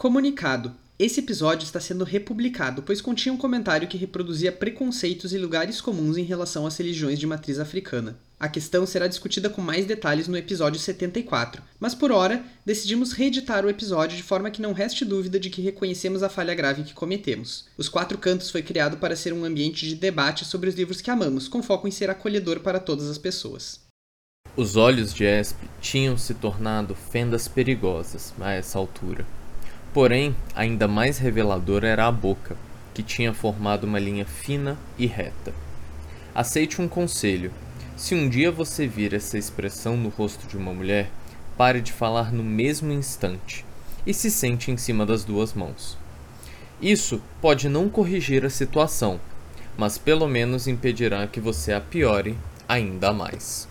Comunicado. Esse episódio está sendo republicado, pois continha um comentário que reproduzia preconceitos e lugares comuns em relação às religiões de matriz africana. A questão será discutida com mais detalhes no episódio 74, mas por hora decidimos reeditar o episódio de forma que não reste dúvida de que reconhecemos a falha grave que cometemos. Os Quatro Cantos foi criado para ser um ambiente de debate sobre os livros que amamos, com foco em ser acolhedor para todas as pessoas. Os olhos de Esp tinham se tornado fendas perigosas a essa altura. Porém, ainda mais reveladora era a boca, que tinha formado uma linha fina e reta. Aceite um conselho: se um dia você vir essa expressão no rosto de uma mulher, pare de falar no mesmo instante e se sente em cima das duas mãos. Isso pode não corrigir a situação, mas pelo menos impedirá que você a piore ainda mais.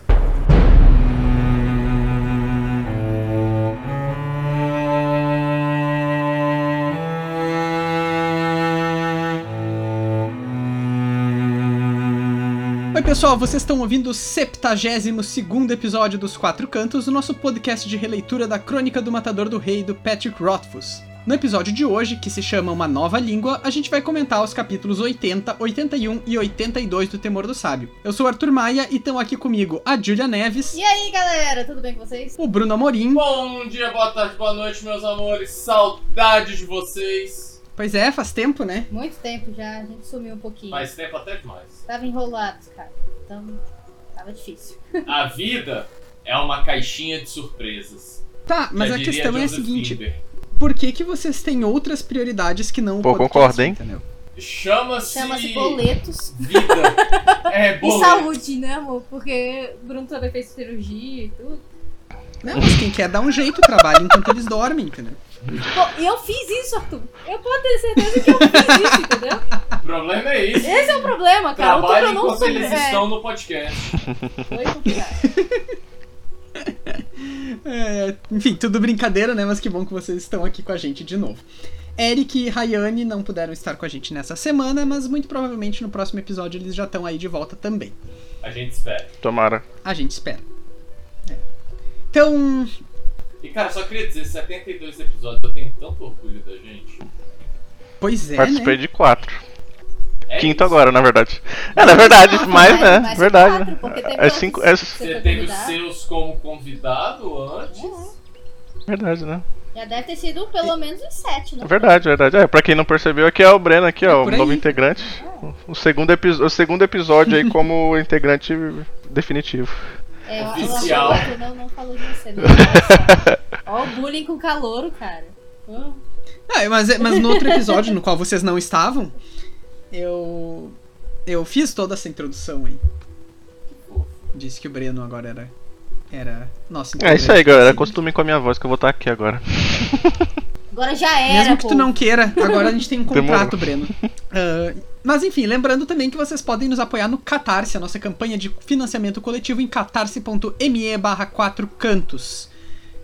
Pessoal, vocês estão ouvindo o 72 episódio dos Quatro Cantos, o nosso podcast de releitura da Crônica do Matador do Rei do Patrick Rothfuss. No episódio de hoje, que se chama Uma Nova Língua, a gente vai comentar os capítulos 80, 81 e 82 do Temor do Sábio. Eu sou o Arthur Maia e estão aqui comigo a Julia Neves, E aí, galera, tudo bem com vocês? o Bruno Amorim. Bom dia, boa tarde, boa noite, meus amores. Saudades de vocês. Pois é, faz tempo, né? Muito tempo já, a gente sumiu um pouquinho. Faz tempo até demais. Tava enrolados, cara. Então, tava difícil. A vida é uma caixinha de surpresas. Tá, mas Já a questão é a seguinte: por que, que vocês têm outras prioridades que não o Pô, podcast, concordo, hein? entendeu? Chama-se. Chama-se boletos. Vida. É, E boleto. saúde, né, amor? Porque o Bruno também fez cirurgia e tudo. Não, mas quem quer dar um jeito, trabalha enquanto eles dormem, entendeu? Pô, e eu fiz isso, Arthur. Eu posso ter certeza que eu fiz isso, entendeu? O problema é esse. Esse é o problema, cara. O Arthur não enquanto sobre... eles é, estão no podcast. Foi complicado. É, enfim, tudo brincadeira, né? Mas que bom que vocês estão aqui com a gente de novo. Eric e Rayane não puderam estar com a gente nessa semana, mas muito provavelmente no próximo episódio eles já estão aí de volta também. A gente espera. Tomara. A gente espera. É. Então, E cara, só queria dizer, 72 episódios, eu tenho tanto orgulho da gente. pois é, Participei né? de quatro. É Quinto isso. agora, na verdade. É, na verdade, mais, mais- né? mais verdade. quatro, né? É outros cinco. É você teve os seus como convidado antes? verdade, né? Já deve ter sido pelo menos uns sete, né? É verdade, verdade. É, pra quem não percebeu, aqui é o Breno, aqui, É ó, o novo integrante. O segundo, o segundo episódio aí como integrante definitivo. É, Oficial. Arthur não, não falou de você, não. Olha. Ó o bullying com calouro, cara. Hum. Ah, mas, mas no outro episódio, no qual vocês não estavam, eu. Eu fiz toda essa introdução aí. Disse que o Breno agora era. Era nosso É isso aí, galera. possível. Acostumem com a minha voz que eu vou estar aqui agora. Agora já era, Mesmo que pô. tu não queira, agora a gente tem um contrato, Demorou. Breno. Ah, mas enfim, lembrando também que vocês podem nos apoiar no Catarse, a nossa campanha de financiamento coletivo em catarse.me barra 4 cantos.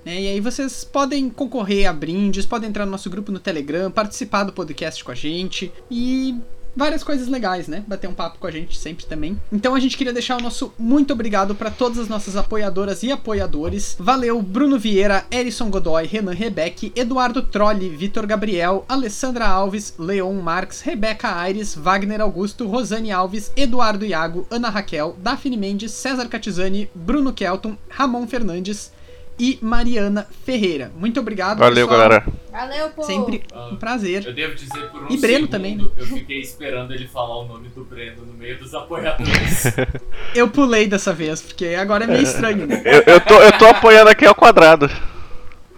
Né, E aí vocês podem concorrer a brindes, podem entrar no nosso grupo no Telegram, participar do podcast com a gente e várias coisas legais, né? Bater um papo com a gente sempre também. Então a gente queria deixar o nosso muito obrigado para todas as nossas apoiadoras e apoiadores. Valeu Bruno Vieira, Erison Godoy, Renan Rebeck, Eduardo Trolli, Vitor Gabriel, Alessandra Alves, Leon Marques, Rebeca Aires, Wagner Augusto, Rosane Alves, Eduardo Iago, Ana Raquel, Daphne Mendes, César Catizani, Bruno Kelton, Ramon Fernandes e Mariana Ferreira. Muito obrigado, Valeu, pessoal. galera. Valeu, pô. Sempre um prazer. Eu devo dizer por um E Breno segundo, também, eu fiquei esperando ele falar o nome do Breno no meio dos apoiadores. Eu pulei dessa vez, porque agora é meio estranho, né? Eu, eu, tô, eu tô apoiando aqui ao quadrado.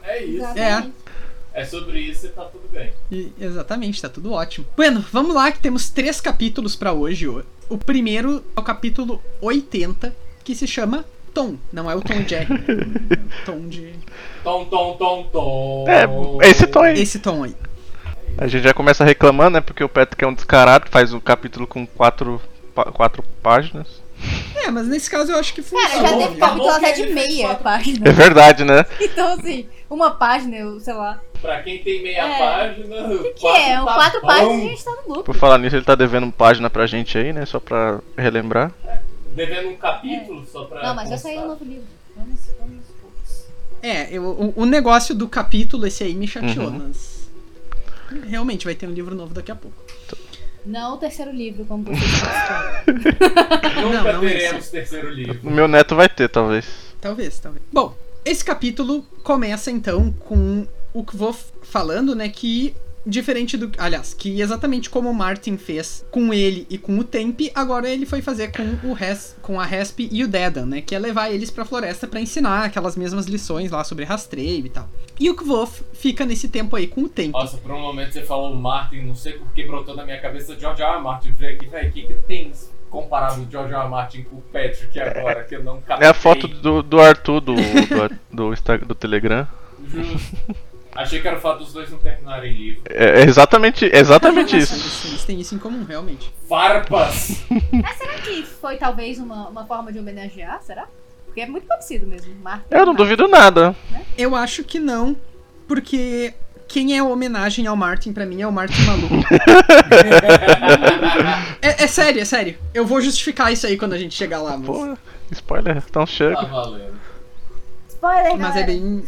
É isso. Exatamente. É sobre isso e tá tudo bem. E- exatamente, tá tudo ótimo. Bueno, vamos lá que temos três capítulos pra hoje. O o primeiro é o capítulo 80, que se chama Tom. Não é o Tom e Jerry, né? É o tom de. Tom, tom, tom, tom. É, esse tom aí. Esse tom aí. A gente já começa reclamando, né? Porque o Patrick é um descarado, faz um capítulo com quatro, quatro páginas. É, mas nesse caso eu acho que Cara, funciona. já teve tá capítulo bom até de meia página. É verdade, né? Então, assim, uma página, eu sei lá. Pra quem tem meia É. página. O que, que é? Um tá quatro bom. páginas e a gente tá no lucro. Por falar nisso, ele tá devendo página pra gente aí, né? Só pra relembrar. Devendo um capítulo só pra. Não, mas já constar. saiu um novo livro. Vamos, vamos. É, eu- o, o negócio do capítulo, esse aí me chateou, Uhum. mas. realmente vai ter um livro novo daqui a pouco. Não o terceiro livro, como vocês dizem. Nunca não, teremos terceiro livro. O meu neto vai ter, talvez. Talvez, talvez. Bom, esse capítulo começa então com o Kvof falando, né, que diferente do, aliás, que exatamente como o Martin fez com ele e com o Temp, agora ele foi fazer com o Res, com a Resp e o Dedan, né, que é levar eles pra floresta pra ensinar aquelas mesmas lições lá sobre rastreio e tal. E o Kvof fica nesse tempo aí com o Temp. Nossa, por um momento você falou Martin, não sei por que brotou na minha cabeça George R. Martin. Falei aqui, velho, o que, que tem comparado o George R. Martin com o Patrick agora, que eu não captei. É a foto do, do Arthur do, do, do, do Telegram. Justo. Achei que era o fato dos dois não terminarem livro. É, é exatamente, é exatamente isso. eles têm isso em comum, realmente. Farpas! Mas será que foi talvez uma, uma forma de homenagear? Será? Porque é muito parecido mesmo. Martin, Eu não Martin. duvido nada. Eu acho que não, porque quem é a homenagem ao Martin pra mim é o Martin maluco. é, é sério, é sério. Eu vou justificar isso aí quando a gente chegar lá, mas, Pô, spoiler, então tá chega. valendo. Spoiler, mas é bem.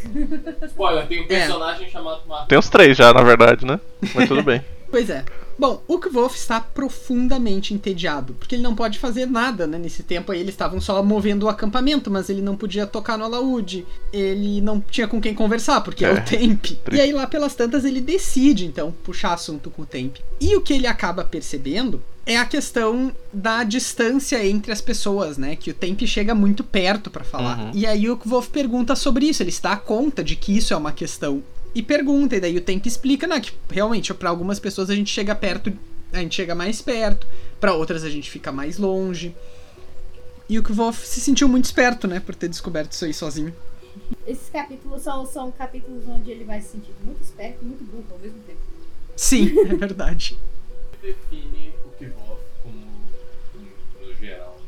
Spoiler, tem um personagem chamado Martin. Tem uns três já, na verdade, né? Mas tudo bem. Pois é. Bom, o Kvolf está profundamente entediado, porque ele não pode fazer nada, né? Nesse tempo aí eles estavam só movendo o acampamento, mas ele não podia tocar no alaúde, ele não tinha com quem conversar, porque é, É, o Temp. E aí lá pelas tantas ele decide, então, puxar assunto com o Temp. E o que ele acaba percebendo é a questão da distância entre as pessoas, né? Que o Temp chega muito perto pra falar. Uhum. E aí o Kvolf pergunta sobre isso, ele se dá conta de que isso é uma questão e pergunta, e daí o Temp explica, né, que realmente pra algumas pessoas a gente chega perto, a gente chega mais perto, pra outras a gente fica mais longe. E o Kvolf se sentiu muito esperto, né, por ter descoberto isso aí sozinho. Esses capítulos são, são capítulos onde ele vai se sentir muito esperto e muito burro ao mesmo tempo. Sim, é verdade. define o Kvof como no, no geral.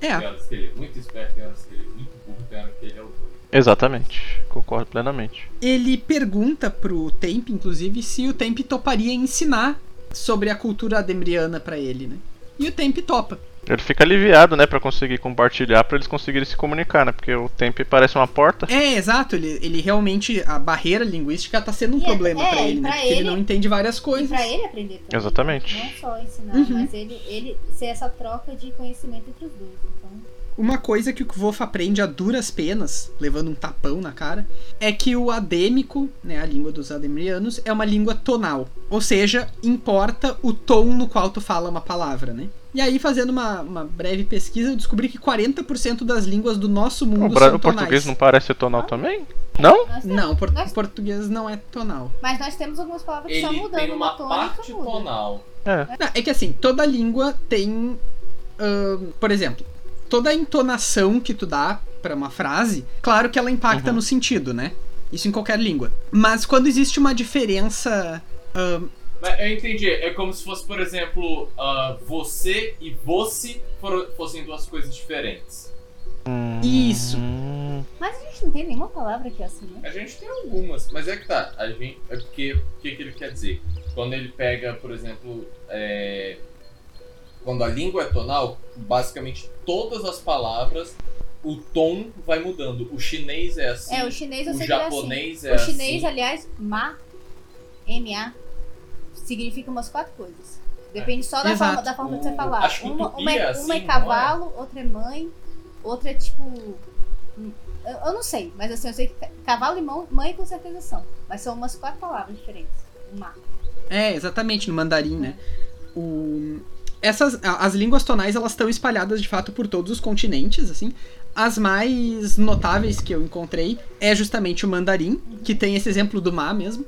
Tem É, horas que ele é muito esperto, tem horas que ele é muito burro, tem horas que ele é o. Exatamente. Concordo plenamente. ele pergunta pro Temp, inclusive, se o Temp toparia ensinar sobre a cultura ademriana pra ele, né? E o Temp topa. Ele fica aliviado, né, pra conseguir compartilhar, pra eles conseguirem se comunicar, né? Porque o tempo parece uma porta. É, exato, ele, ele realmente, a barreira linguística tá sendo um E é- problema é, pra e ele, né? pra Porque ele ele- não entende várias E coisas. pra ele aprender também. Exatamente. Não só ensinar, Uhum. mas ele, ele ser essa troca de conhecimento entre os dois. Então, Uma coisa que o Kvof aprende a duras penas, levando um tapão na cara, é que o adêmico, né, a língua dos ademrianos, é uma língua tonal. Ou seja, importa o tom no qual tu fala uma palavra, né? E aí, fazendo uma, uma breve pesquisa, eu descobri que 40% das línguas do nosso O, mundo bra- são o tonais. português não parece ser tonal também? Não? temos, Não, por- nós- português não é tonal. mas nós temos algumas palavras que só Ele mudando tem uma tônica parte muda. tonal. É. Não, é que assim, toda língua tem. ahn, por exemplo, toda entonação que tu dá pra uma frase, claro que ela impacta Uhum. no sentido, né? Isso em qualquer língua. Mas quando existe uma diferença. Mas eu entendi, é como se fosse, por exemplo, ah, você e você fossem duas coisas diferentes. Isso. Hum, Mas a gente não tem nenhuma palavra que é assim, né? A gente tem algumas, mas é que tá. A gente, é porque o que, que ele quer dizer? Quando ele pega, por exemplo, é, quando a língua é tonal, basicamente todas as palavras, o tom vai mudando. O chinês é assim. É, o chinês eu o sei que ele é japonês assim. é o chinês, assim. aliás, ma, ma, significa umas quatro coisas. Depende só da Exato. forma, da forma de você O- falar. acho que o uma, tupi uma, é é, assim, uma é cavalo, outra é mãe, outra é tipo. hum, Eu, eu não sei, mas assim, eu sei que ca- cavalo e mão- mãe com certeza são. Mas são umas quatro palavras diferentes. Ma. é, exatamente, no mandarim, né? O, essas, as línguas tonais elas estão espalhadas de fato por todos os continentes, assim. As mais notáveis que eu encontrei é justamente o mandarim, que tem esse exemplo do Ma mesmo.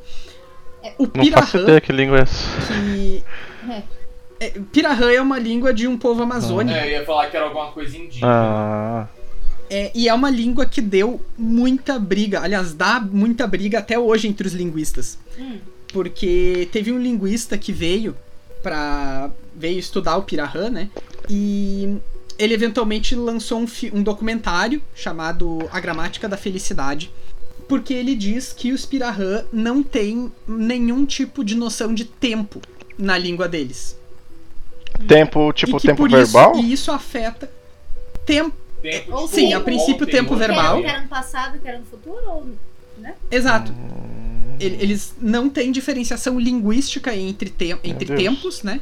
O não faço Pirahã, ideia que língua é essa. que É. é, Pirahã é uma língua de um povo amazônico. É, eu ia falar que era alguma coisa indígena. Ah, É, e é uma língua que deu muita briga, aliás, dá muita briga até hoje entre os linguistas. Hum. Porque teve um linguista que veio para veio estudar o Pirahã, né? E ele eventualmente lançou um, um documentário chamado A Gramática da Felicidade, porque ele diz que os Pirahã não têm nenhum tipo de noção de tempo na língua deles. tempo, tipo tempo por verbal? Isso, e isso afeta tempo. Tempo, Ou tipo, sim, a ontem, princípio, tempo hoje, verbal. Que era, que era no passado, que era no futuro? Ou... Exato. Hum, eles não têm diferenciação linguística entre, te- entre tempos, né?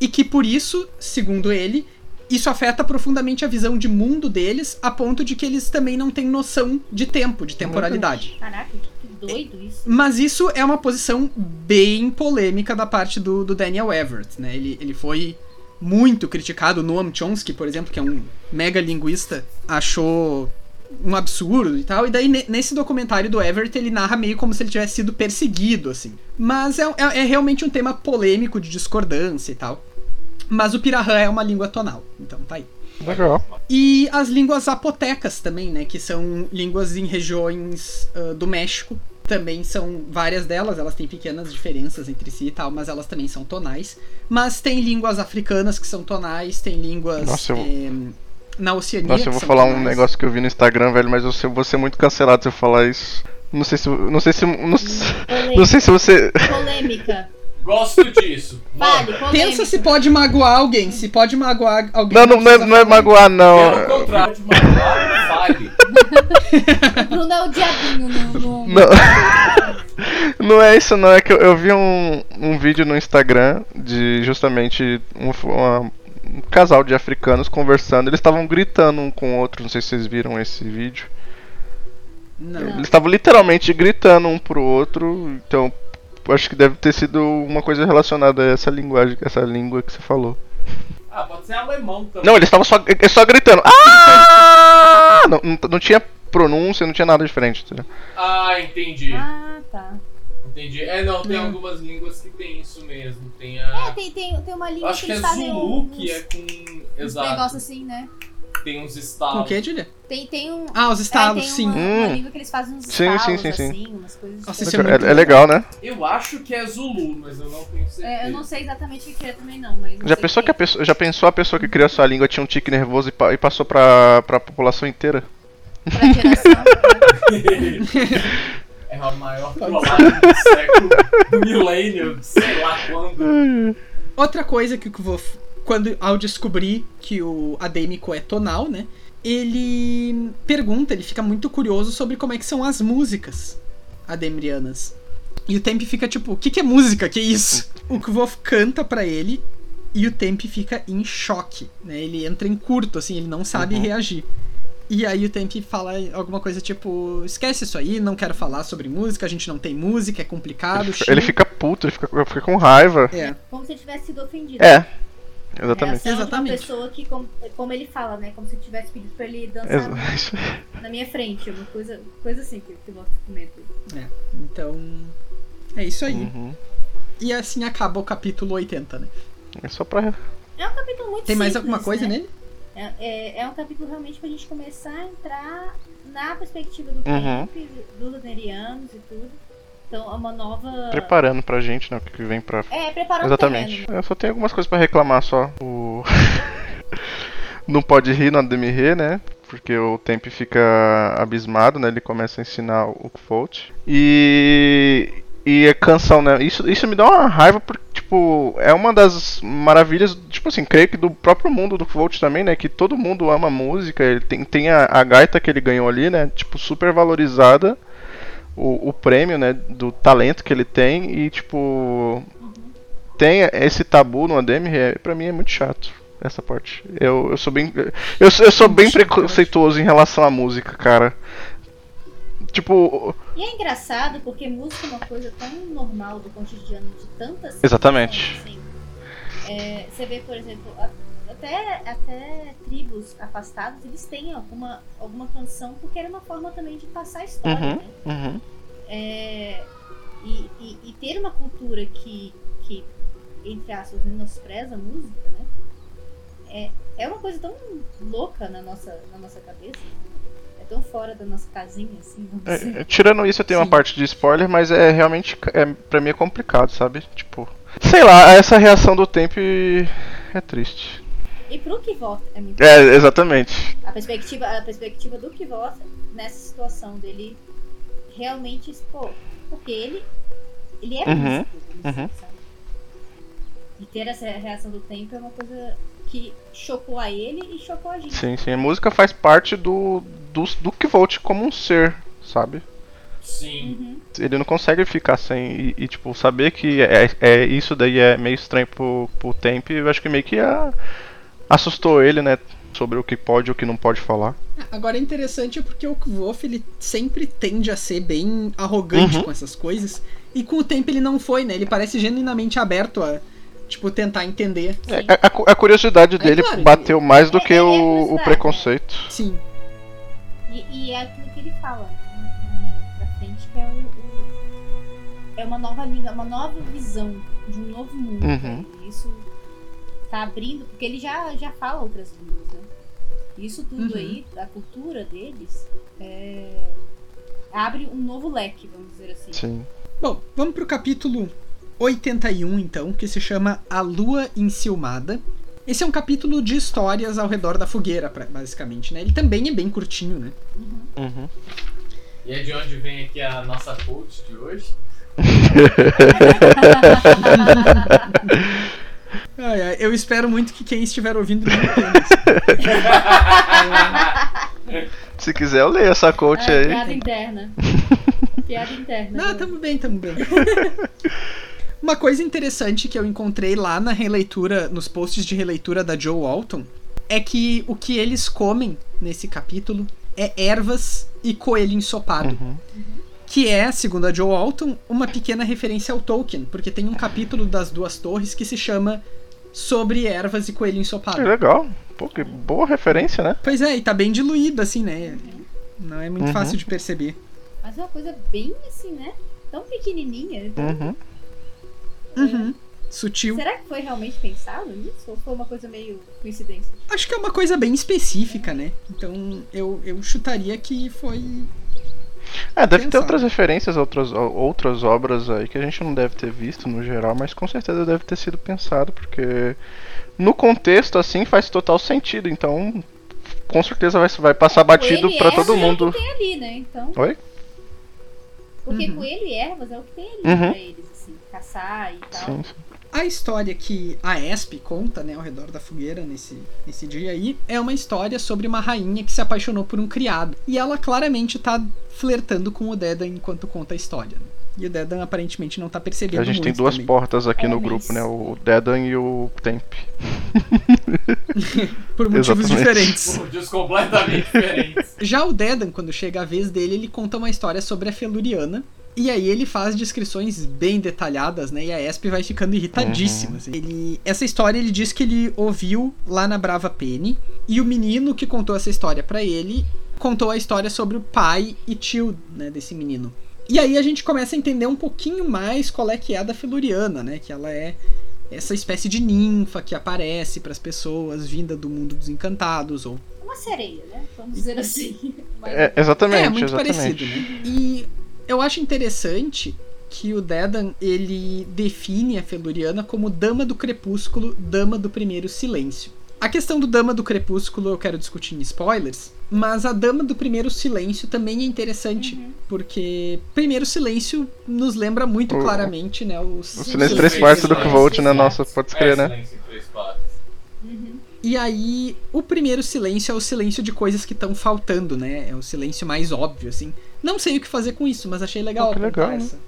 E que por isso, segundo ele, isso afeta profundamente a visão de mundo deles, a ponto de que eles também não têm noção de tempo, de temporalidade. Caraca, que, que doido isso. Mas isso é uma posição bem polêmica da parte do, do Daniel Everett, né? Ele, ele foi muito criticado. Noam Chomsky, por exemplo, que é um mega linguista, achou um absurdo e tal. E daí, ne- nesse documentário do Everett, ele narra meio como se ele tivesse sido perseguido, assim. Mas é, é, é realmente um tema polêmico de discordância e tal. Mas o Pirahã é uma língua tonal, então tá aí. Legal. E as línguas zapotecas também, né? Que são línguas em regiões ah, do México. Também são várias delas, elas têm pequenas diferenças entre si e tal, mas elas também são tonais. Mas tem línguas africanas que são tonais, tem línguas Nossa, eu- eh, na Oceania. Nossa, eu vou falar um negócio que eu vi no Instagram, velho, mas eu vou ser muito cancelado se eu falar isso. Não sei se. Não sei se. Não, não Polêmica. sei se você. polêmica. Gosto disso. Vale. Pensa se pode magoar alguém. Se pode magoar alguém. Não, não, não é, não é magoar, não. É o contrário de magoar, fale. O Bruno é o diabinho no. no- Não. Não é isso, não. É que eu, eu vi um, um vídeo no Instagram de justamente um, uma- um casal de africanos conversando. Eles estavam gritando um com o outro. Não sei se vocês viram esse vídeo. Não. Eles estavam literalmente gritando um pro outro. Então, acho que deve ter sido uma coisa relacionada a essa linguagem, essa língua que você falou. Ah, pode ser alemão também. Não, eles estavam só, eh, só gritando. Ah! Não, não, não tinha pronúncia, não tinha nada diferente. entendeu? Ah, entendi. Ah, tá. Entendi. É, não, tem Hum. algumas línguas que tem isso mesmo. Tem É, a. tem, tem, tem uma língua Acho que que é eles fazem Zulu, uns, que é com. Exato. negócios assim, né? Tem uns Com o estalos. que, Julia? Tem, tem um. Ah, os estalos, é, tem sim. Uma, uma Hum. língua que eles fazem uns Sim, sim, estalos, sim, sim. assim, umas coisas Nossa, diferentes. isso é muito É, é legal, né? Eu acho que é Zulu, mas eu não tenho certeza. É, eu não sei exatamente o que é também não, mas. eu Já pensou, que a é. pessoa, já pensou a pessoa que criou essa língua tinha um tique nervoso e, pa- e passou pra, pra população inteira? Pra geração. É a maior trollagem do século, do milênio, sei lá quando. Outra coisa que o Kvof, quando ao descobrir que o adêmico é tonal, né? Ele pergunta, ele fica muito curioso sobre como é que são as músicas ademrianas. E o Temp fica tipo, o que, que é música? Que isso? O Kvof canta pra ele e o Temp fica em choque, né? Ele entra em curto, assim, ele não sabe Uhum. reagir. E aí o Temp fala alguma coisa tipo, esquece isso aí, não quero falar sobre música, a gente não tem música, é complicado. Ele ele fica puto, ele fica, fica com raiva. É, Como se ele tivesse sido ofendido. É, exatamente. Reação Exatamente. de uma pessoa que, como, como ele fala, né? Como se eu tivesse pedido pra ele dançar na minha frente. Uma coisa, coisa assim que, que o Loki comenta. é. Então, é isso aí. Uhum. E assim acaba o capítulo 80, né? É só pra. É um capítulo muito Tem mais simples, alguma coisa né? nele? É, é, é um capítulo realmente pra gente começar a entrar na perspectiva do Uhum. tempo, dos anerianos e tudo. Então é uma nova. Preparando pra gente, né? O que vem pra. É, preparando Exatamente. terreno. Eu só tenho algumas coisas pra reclamar só. O. Não pode rir no Ademir, né? Porque o Temp fica abismado, né? Ele começa a ensinar o Kfolt. E. E a canção, né? Isso, isso me dá uma raiva porque, tipo, é uma das maravilhas, tipo assim, creio que do próprio mundo do Kfolt também, né? Que todo mundo ama música. Ele tem, tem a, a gaita que ele ganhou ali, né? Tipo, super valorizada. O, o prêmio, né? Do talento que ele tem. E, tipo tem esse tabu no ADM, é, pra mim é muito chato essa parte. Eu, eu sou bem eu, sou- eu sou bem preconceituoso em relação à música, cara. Tipo, E é engraçado porque música é uma coisa tão normal do cotidiano de tantas Exatamente. situações, assim. É, você vê, por exemplo, até, até tribos afastadas, eles têm alguma, alguma canção porque era uma forma também de passar a história, Uhum. né? uhum, É, e, e- e ter uma cultura que, que, entre aspas, menospreza a música, né? É, é uma coisa tão louca na nossa, na nossa cabeça. É tão fora da nossa casinha, assim. É, é, tirando isso, eu tenho Sim. uma parte de spoiler, mas é realmente é, pra mim é complicado, sabe? Tipo, sei lá, essa reação do tempo é triste. E pro Kivot é muito É, exatamente. a perspectiva, a perspectiva do Kivot nessa situação dele realmente expor. Porque ele, ele é Uhum, músico, uhum. sabe? E ter essa reação do tempo é uma coisa que chocou a ele e chocou a gente. Sim, sim. A música faz parte do do, do Kvolt como um ser, sabe? Sim. Uhum. Ele não consegue ficar sem. E, e, tipo, saber que é, é isso daí é meio estranho pro, pro Temp, eu acho que meio que a- assustou ele, né? Sobre o que pode e o que não pode falar. Agora é interessante porque o Kvof ele sempre tende a ser bem arrogante Uhum. com essas coisas. E com o tempo ele não foi, né? Ele parece genuinamente aberto a, tipo, tentar entender. É, a, a a curiosidade dele claro, bateu mais do é- que é o, o preconceito. Sim. E, e é aquilo que ele fala né, pra frente, que é o, o- é uma nova língua, uma nova visão de um novo mundo. Uhum. né? E isso tá abrindo, porque ele já, já fala outras línguas, né? Isso tudo Uhum. aí, da cultura deles, é, abre um novo leque, vamos dizer assim. Sim. Bom, vamos pro capítulo 81, então, que se chama A Lua Enciumada. Esse é um capítulo de histórias ao redor da fogueira, basicamente, né? Ele também é bem curtinho, né? Uhum. E é de onde vem aqui a nossa coach de hoje? Ai, ai, eu espero muito que quem estiver ouvindo não entenda. Se quiser, eu leio essa coach É, aí. piada interna. piada interna. Não, tamo bem, tamo bem. Uma coisa interessante que eu encontrei lá na releitura, nos posts de releitura da Joe Walton, é que o que eles comem nesse capítulo é ervas e coelho ensopado. Uhum. Que é, segundo a Joe Walton, uma pequena referência ao Tolkien, porque tem um capítulo das Duas Torres que se chama Sobre Ervas e Coelho Que Ensopado. legal. Pô, que boa referência, né? Pois é, e tá bem diluído, assim, né? Não é muito Uhum. fácil de perceber. Mas é uma coisa bem assim, né? Tão pequenininha. Então, Uhum. Uhum. Sutil. Será que foi realmente pensado nisso? Ou foi uma coisa meio coincidência? Acho que é uma coisa bem específica, né? Então eu, eu chutaria que foi. É, deve ter Pensado. outras referências, outras, outras obras aí que a gente não deve ter visto no geral, mas com certeza deve ter sido pensado, porque no contexto assim faz total sentido, então com certeza vai, vai passar batido pra todo mundo. É o que tem ali, né? Então. Oi? Porque Uhum. coelho e ervas é o que tem ali Uhum. pra eles, assim, caçar e tal. Sim, sim. A história que a Esp conta, né, ao redor da fogueira nesse, nesse dia aí, é uma história sobre uma rainha que se apaixonou por um criado. E ela claramente tá flertando com o Dedan enquanto conta a história. né? E o Dedan aparentemente não tá percebendo A gente tem duas também. portas aqui no Homens. grupo, né? O Dedan e o Temp. Por motivos Exatamente. diferentes. Motivos completamente diferentes. Já o Dedan, quando chega a vez dele, ele conta uma história sobre a Feluriana. E aí ele faz descrições bem detalhadas, né? E a Esp vai ficando irritadíssima. assim. Ele, essa história ele diz que ele ouviu lá na Brava Penny. E o menino que contou essa história pra ele contou a história sobre o pai e tio, né, desse menino. E aí a gente começa a entender um pouquinho mais qual é que é a da Feluriana, né? Que ela é essa espécie de ninfa que aparece pras pessoas, vinda do mundo dos encantados, ou Uma sereia, né? Vamos dizer assim. Mas- É, exatamente, é, muito exatamente. parecido, né? E eu acho interessante que o Dedan, ele define a Feluriana como Dama do Crepúsculo, Dama do Primeiro Silêncio. A questão do Dama do Crepúsculo eu quero discutir em spoilers, mas a Dama do Primeiro Silêncio também é interessante, Uhum. porque Primeiro Silêncio nos lembra muito O- claramente, né, os... O silêncio três quartos do Kvolt, né? Nossa, pode É, escrever, né? silêncio em três partes. Uhum. E aí, o primeiro silêncio é o silêncio de coisas que estão faltando, né? É o silêncio mais óbvio, assim. Não sei o que fazer com isso, mas achei legal Pô, que legal, né? essa.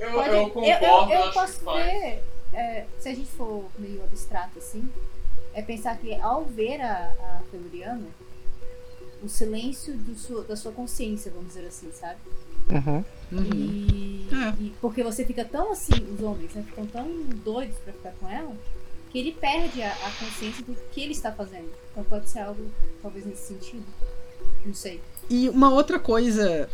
Eu, Pode- eu concordo, eu, eu acho posso ver, é, se a gente for meio abstrato assim, é pensar que ao ver a, a Feluriana, o silêncio do sua- da sua consciência, vamos dizer assim, sabe? Uhum. Uhum. E, É. e porque você fica tão assim, os homens, né? Ficam tão doidos pra ficar com ela, que ele perde a, a consciência do que ele está fazendo. Então pode ser algo, talvez nesse sentido. Não sei. E uma outra coisa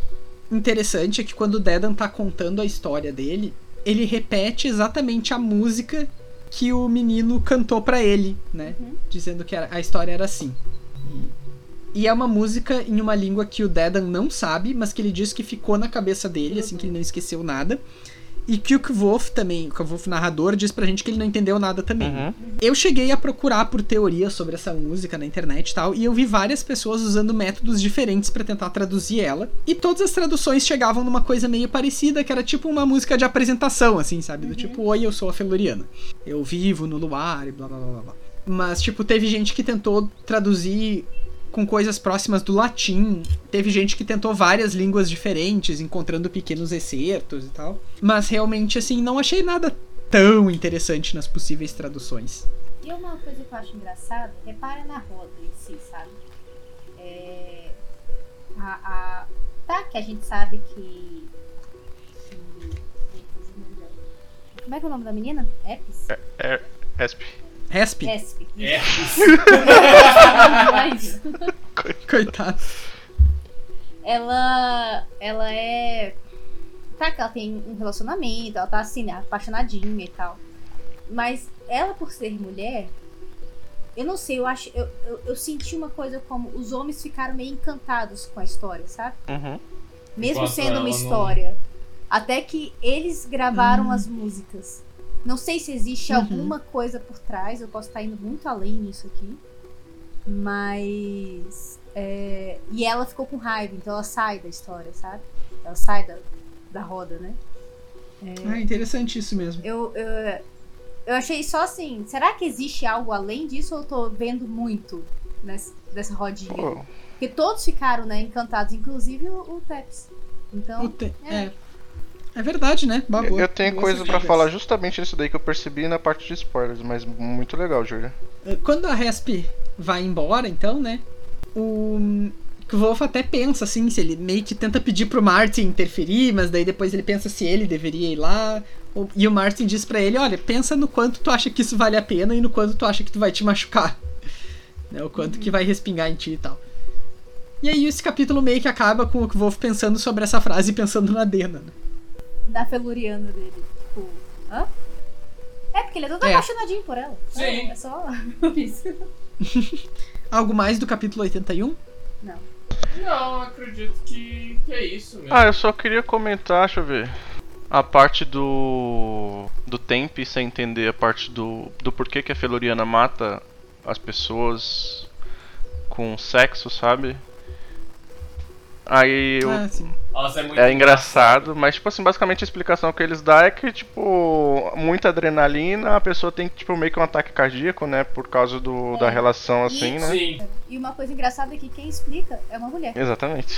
interessante é que quando o Dedan tá contando a história dele, ele repete exatamente a música que o menino cantou pra ele, né? Uhum. Dizendo que a história era assim. E, e é uma música em uma língua que o Dedan não sabe, mas que ele diz que ficou na cabeça dele, assim, que ele não esqueceu nada. E que o Kvof também, o Kvof narrador, diz pra gente que ele não entendeu nada também. Uhum. Eu cheguei a procurar por teorias sobre essa música na internet e tal, e eu vi várias pessoas usando métodos diferentes pra tentar traduzir ela, e todas as traduções chegavam numa coisa meio parecida, que era tipo uma música de apresentação, assim, sabe? Do tipo, oi, eu sou a Feluriana. Eu vivo no luar e blá blá blá blá blá. Mas, tipo, teve gente que tentou traduzir com coisas próximas do latim. Teve gente que tentou várias línguas diferentes, encontrando pequenos excertos e tal. Mas realmente, assim, não achei nada tão interessante nas possíveis traduções. E uma coisa que eu acho engraçada, repara na roda em si, sabe? É, a, a, tá, que a gente sabe que. que- Como é que é o nome da menina? Epis? É, Esp. Resp, Esp. É. Mas coitado. ela. Ela é. Tá, que ela tem um relacionamento, ela tá assim, né, apaixonadinha e tal. Mas ela, por ser mulher, eu não sei, eu acho. Eu, eu, eu senti uma coisa como os homens ficaram meio encantados com a história, sabe? Uhum. Mesmo Enquanto sendo uma não- história. Até que eles gravaram Hum. as músicas. Não sei se existe Uhum. alguma coisa por trás, eu posso estar indo muito além nisso aqui. Mas. é, E ela ficou com raiva, então ela sai da história, sabe? Ela sai da, da roda, né? É interessante isso mesmo. Eu, eu, eu achei só assim, será que existe algo além disso ou eu tô vendo muito nessa, dessa rodinha? Pô, Porque todos ficaram, né, encantados, inclusive o, o Peps. Então, O te- é. é. É verdade, né? Boa. eu tenho coisa pra sacadas. falar justamente disso daí que eu percebi na parte de spoilers, mas muito legal, Júlia. Quando a Resp vai embora, então, né? O Wolf até pensa assim, se ele meio que tenta pedir pro Martin interferir, mas daí depois ele pensa se ele deveria ir lá. O- E o Martin diz pra ele, olha, pensa no quanto tu acha que isso vale a pena e no quanto tu acha que tu vai te machucar. Né, o quanto que vai respingar em ti e tal. E aí esse capítulo meio que acaba com o Wolf pensando sobre essa frase e pensando na Dena, né? Da feluriana dele. Tipo, hã? É, porque ele é todo É. apaixonadinho por ela. Sim. É, é só isso. Algo mais do capítulo 81? Não, acredito que, que é isso mesmo. Ah, eu só queria comentar, deixa eu ver. A parte do. do Temp sem entender a parte do. do porquê que a Feluriana mata as pessoas com sexo, sabe? Aí eu, Ah, sim. Nossa, é muito é engraçado, mas tipo assim, basicamente a explicação que eles dão é que, tipo, muita adrenalina, a pessoa tem tipo meio que um ataque cardíaco, né? Por causa do, da É. relação assim, né? Sim. E uma coisa engraçada é que quem explica é uma mulher. Exatamente.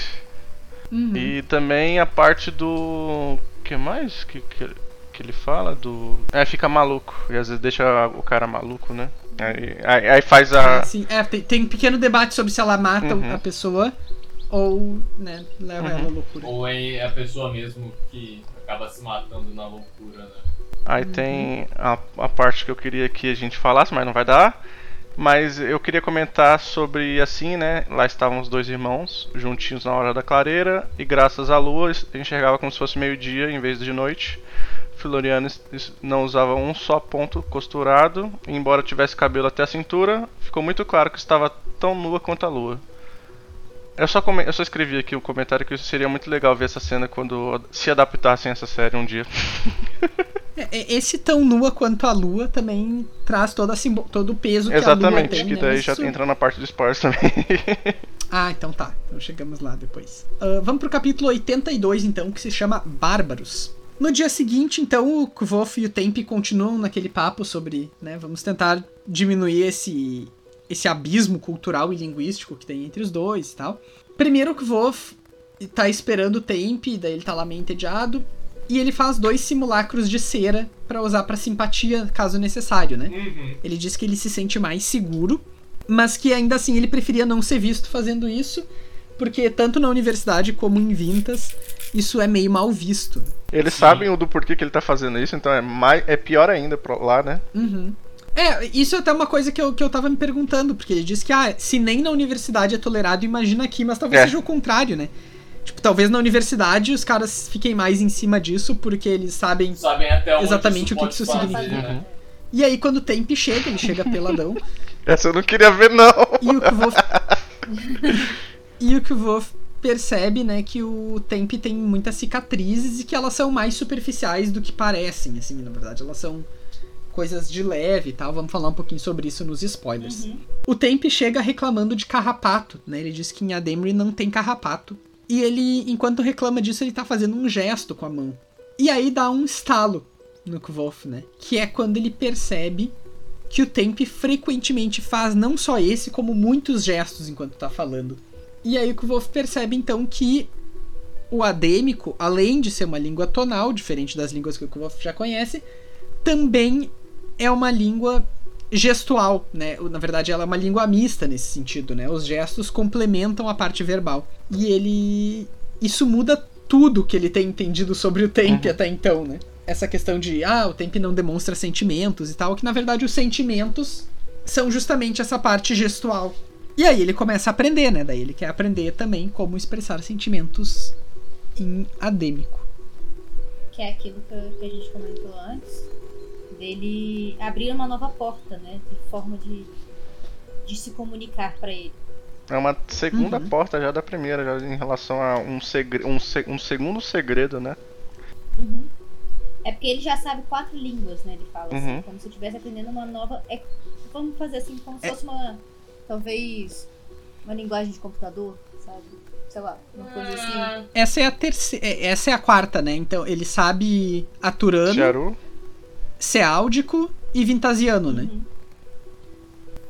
Uhum. E também a parte do. que mais que, que, que ele fala? Do. É, fica maluco. E às vezes deixa o cara maluco, né? Aí, aí, aí faz a. Ah, sim. É, tem, tem um pequeno debate sobre se ela mata Uhum. a pessoa ou, né, leva Uhum. ela à loucura. Ou é a pessoa mesmo que acaba se matando na loucura, né? Aí tem a, a parte que eu queria que a gente falasse, mas não vai dar. Mas eu queria comentar sobre assim, né? Lá estavam os dois irmãos, juntinhos na hora da clareira, e graças à lua enxergava como se fosse meio-dia em vez de noite. Floriano não usava um só ponto costurado, e embora tivesse cabelo até a cintura, ficou muito claro que estava tão nua quanto a lua. Eu só, come- eu só escrevi aqui um comentário que seria muito legal ver essa cena quando se adaptassem a essa série um dia. É, é, Esse tão nua quanto a lua também traz toda simbo- todo o peso que a lua Exatamente, tem, que né? daí Mas já isso- entra na parte de spoilers também. Ah, então tá. Então chegamos lá depois. Ah, vamos pro capítulo 82, então, que se chama Bárbaros. No dia seguinte, então, o Kvof e o Temp continuam naquele papo sobre, né, vamos tentar diminuir esse, esse abismo cultural e linguístico que tem entre os dois e tal. Primeiro o Kvof tá esperando o Temp, daí ele tá lá meio entediado, e ele faz dois simulacros de cera pra usar pra simpatia, caso necessário, né? Uhum. Ele diz que ele se sente mais seguro, mas que ainda assim ele preferia não ser visto fazendo isso, porque tanto na universidade como em Vintas, isso é meio mal visto. Eles sabem o do porquê que ele tá fazendo isso, então é, mais, é pior ainda lá, né? Uhum. É, isso é até uma coisa que eu, que eu tava me perguntando, porque ele diz que, ah, se nem na universidade é tolerado, imagina aqui, mas talvez É. seja o contrário, né? Tipo, talvez na universidade os caras fiquem mais em cima disso, porque eles sabem. Sabem até onde Exatamente o que que isso fazer, significa. né? E aí, quando o Temp chega, ele chega peladão, Essa eu não queria ver, não. E o Kvof. e o Kvof percebe, né, que o Temp tem muitas cicatrizes e que elas são mais superficiais do que parecem, assim, na verdade, elas são coisas de leve e tal. Vamos falar um pouquinho sobre isso nos spoilers. Uhum. O Temp chega reclamando de carrapato, né? Ele diz que em Ademri não tem carrapato. E ele, enquanto reclama disso, ele tá fazendo um gesto com a mão. E aí dá um estalo no Kvof, né? Que é quando ele percebe que o Temp frequentemente faz não só esse, como muitos gestos enquanto tá falando. E aí o Wolf percebe então que o adêmico, além de ser uma língua tonal, diferente das línguas que o Wolf já conhece, também é uma língua gestual, né? Na verdade, ela é uma língua mista nesse sentido, né? Os gestos complementam a parte verbal. E ele isso muda tudo que ele tem entendido sobre o Temp Uhum. até então, né? Essa questão de, ah, o Temp não demonstra sentimentos e tal, que na verdade os sentimentos são justamente essa parte gestual. E aí ele começa a aprender, né? Daí ele quer aprender também como expressar sentimentos em adêmico. Que é aquilo que, que a gente comentou antes, dele abrir uma nova porta, né? De forma de, de se comunicar pra ele. É uma segunda Uhum. porta já da primeira, já em relação a um, segre um, se- um segundo segredo, né? Uhum. É porque ele já sabe quatro línguas, né? Ele fala assim, Uhum. como se eu estivesse aprendendo uma nova. É, vamos fazer assim, como se É. fosse uma. Talvez. Uma linguagem de computador, sabe? Sei lá, uma coisa assim. Essa é a terceira, essa é a quarta, né? Então ele sabe aturano, Jaru. Seáldico e vintasiano, né? Uhum.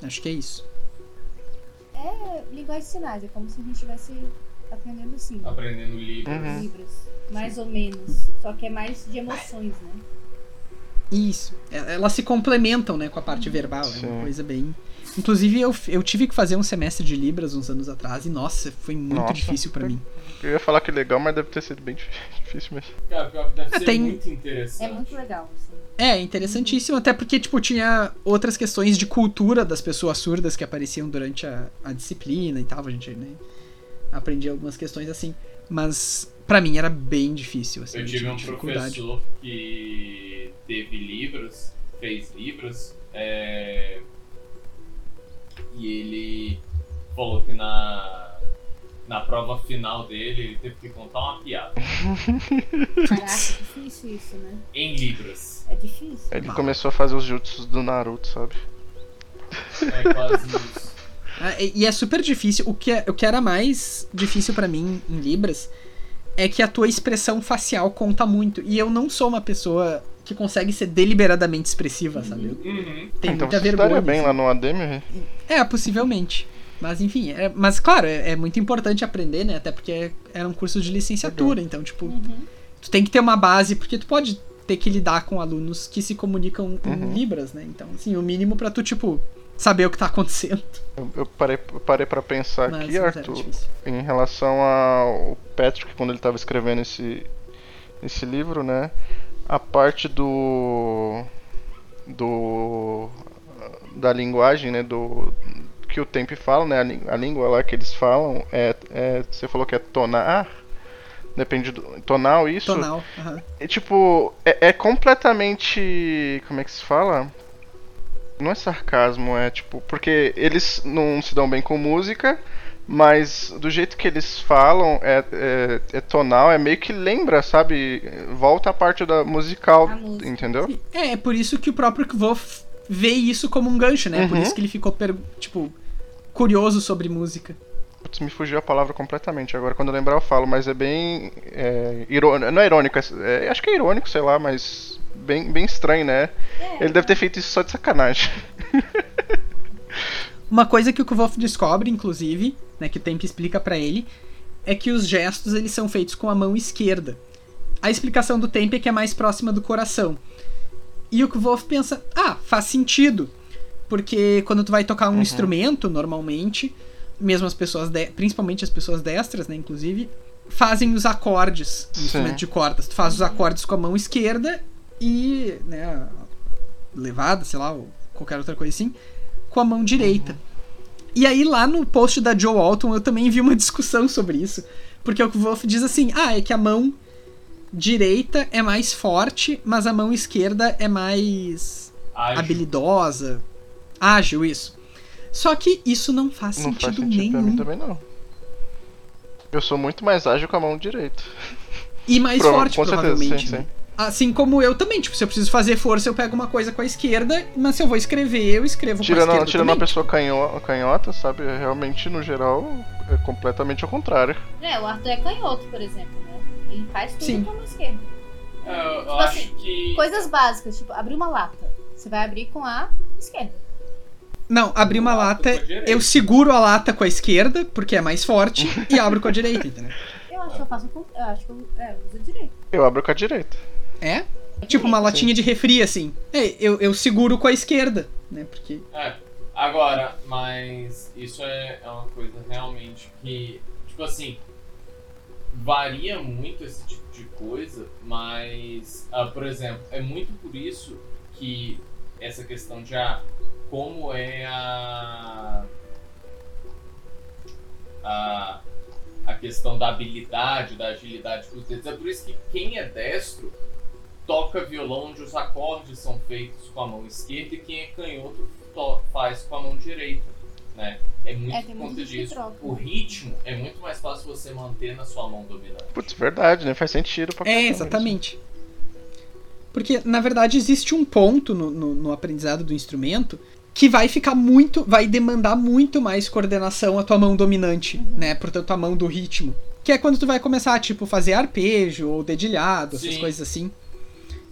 Acho que é isso. É linguagem de sinais, é como se a gente estivesse aprendendo assim. Aprendendo Libras. Uhum. Libras. Mais ou menos. Só que é mais de emoções, né? Isso. É- Elas se complementam, né, com a parte verbal. É Sim. uma coisa bem. Inclusive, eu, eu tive que fazer um semestre de Libras uns anos atrás e, nossa, foi muito Nossa. difícil pra mim. Eu ia falar que legal, mas deve ter sido bem difí- difícil mesmo. Cara, deve É, ser tem- muito interessante. É muito legal, assim. É, interessantíssimo, até porque, tipo, tinha outras questões de cultura das pessoas surdas que apareciam durante a, a disciplina e tal, a gente, né, aprendia algumas questões assim. Mas, pra mim, era bem difícil, assim, Eu tive um dificuldade. professor que teve Libras, fez Libras, é, e ele falou que na, na prova final dele ele teve que contar uma piada Caraca, é difícil isso, né? em Libras. É difícil. Ele começou a fazer os jutsus do Naruto, sabe? É quase isso. Ah, e e é super difícil. O que, é- o que era mais difícil pra mim em Libras é que a tua expressão facial conta muito. E eu não sou uma pessoa que consegue ser deliberadamente expressiva, sabe? Eu Uhum. tenho então muita você vergonha. estaria bem disso. lá no ADM? É, possivelmente. Mas enfim, é- mas claro, é, é muito importante aprender, né? Até porque era um curso de licenciatura, então, tipo, Uhum. tu tem que ter uma base, porque tu pode ter que lidar com alunos que se comunicam em Uhum. Libras, né? Então, assim, o mínimo pra tu, tipo, saber o que tá acontecendo. Eu, eu parei, parei pra pensar Mas, aqui, era Arthur, em relação ao Patrick, quando ele estava escrevendo esse, esse livro, né? A parte do. do. da linguagem, né? Do. Que o Temp fala, né? A, a língua lá que eles falam é, é. Você falou que é tonar? Depende do. tonal, isso? Tonal. aham. É tipo. É, é completamente. Como é que se fala? Não é sarcasmo, é tipo. Porque eles não se dão bem com música, mas do jeito que eles falam é, é, é tonal, é meio que lembra, sabe? Volta a parte da musical, entendeu? É, é por isso que o próprio Kvof vê isso como um gancho, né? Por Uhum. isso que ele ficou, per- tipo, curioso sobre música. Putz, me fugiu a palavra completamente. Agora, quando eu lembrar, eu falo, mas é bem. É, irônico. Não é irônico, é- é- acho que é irônico, sei lá, mas. Bem, bem estranho, né? É, Ele deve ter feito isso só de sacanagem. Uma coisa que o Kvof descobre, inclusive, né, que o Temp explica pra ele, é que os gestos eles são feitos com a mão esquerda. A explicação do Temp é que é mais próxima do coração. E o Kvof pensa, ah, faz sentido. Porque quando tu vai tocar um instrumento, normalmente, mesmo as pessoas, de- principalmente as pessoas destras, né, inclusive, fazem os acordes, Sim. instrumento de cordas. Tu faz os acordes com a mão esquerda e, né, levada, sei lá, ou qualquer outra coisa assim, com a mão direita. E aí lá no post da Joe Alton eu também vi uma discussão sobre isso, porque o Wolf diz assim: "Ah, é que a mão direita é mais forte, mas a mão esquerda é mais Ágil. habilidosa, ágil isso". Só que isso não faz Não sentido, faz sentido pra mim nenhum. também, não. Eu sou muito mais ágil com a mão direita. E mais Prova- forte, com certeza, provavelmente. sim, né? sim. Assim como eu também, tipo, se eu preciso fazer força, eu pego uma coisa com a esquerda, mas se eu vou escrever, eu escrevo com a Tirando, esquerda tirando uma pessoa canho, canhota, sabe? Realmente, no geral, é completamente ao contrário. É, o Arthur é canhoto, por exemplo, né? Ele faz tudo Sim. com a mão esquerda. É, eu Tipo acho assim, que. Coisas básicas, tipo, abrir uma lata. Você vai abrir com a esquerda. Não, abrir uma lata, eu seguro a lata com a esquerda, porque é mais forte, e abro com a direita, entendeu? Eu acho que eu faço com. Eu acho que eu, é, eu uso a direita. Eu abro com a direita. É? Tipo uma latinha de refri, assim. É, eu, eu seguro com a esquerda, né? Porque. É, agora, mas isso é, é uma coisa realmente que, tipo assim, varia muito esse tipo de coisa, mas, ah, por exemplo, é muito por isso que essa questão de ah, como é a, a, a questão da habilidade, da agilidade com os dedos, é por isso que quem é destro toca violão onde os acordes são feitos com a mão esquerda e quem é canhoto to- faz com a mão direita, né? É muito É, por conta disso. troca. O ritmo é muito mais fácil você manter na sua mão dominante. Putz, verdade, né? Faz sentido pra É, exatamente. Porque, na verdade, existe um ponto no, no, no aprendizado do instrumento que vai ficar muito. vai demandar muito mais coordenação a tua mão dominante, né? Portanto, a mão do ritmo. Que é quando tu vai começar, tipo, fazer arpejo ou dedilhado, essas Sim. coisas assim.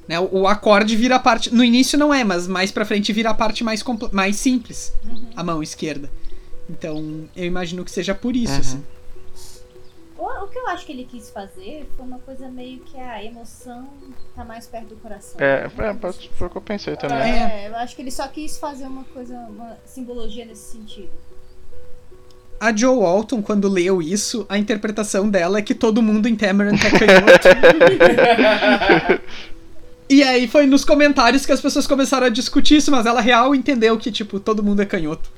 Né? O, o acorde vira a parte. No início não é, mas mais pra frente vira a parte mais, mais simples. A mão esquerda. Então, eu imagino que seja por isso, Uhum. assim. O, o que eu acho que ele quis fazer foi uma coisa meio que a emoção tá mais perto do coração. É, né? é, foi o que eu pensei também. É, eu acho que ele só quis fazer uma coisa, uma simbologia nesse sentido. A Joe Walton, quando leu isso, a interpretação dela é que todo mundo em Tamarind é canhoto. e aí foi nos comentários que as pessoas começaram a discutir isso, mas ela real entendeu que, tipo, todo mundo é canhoto.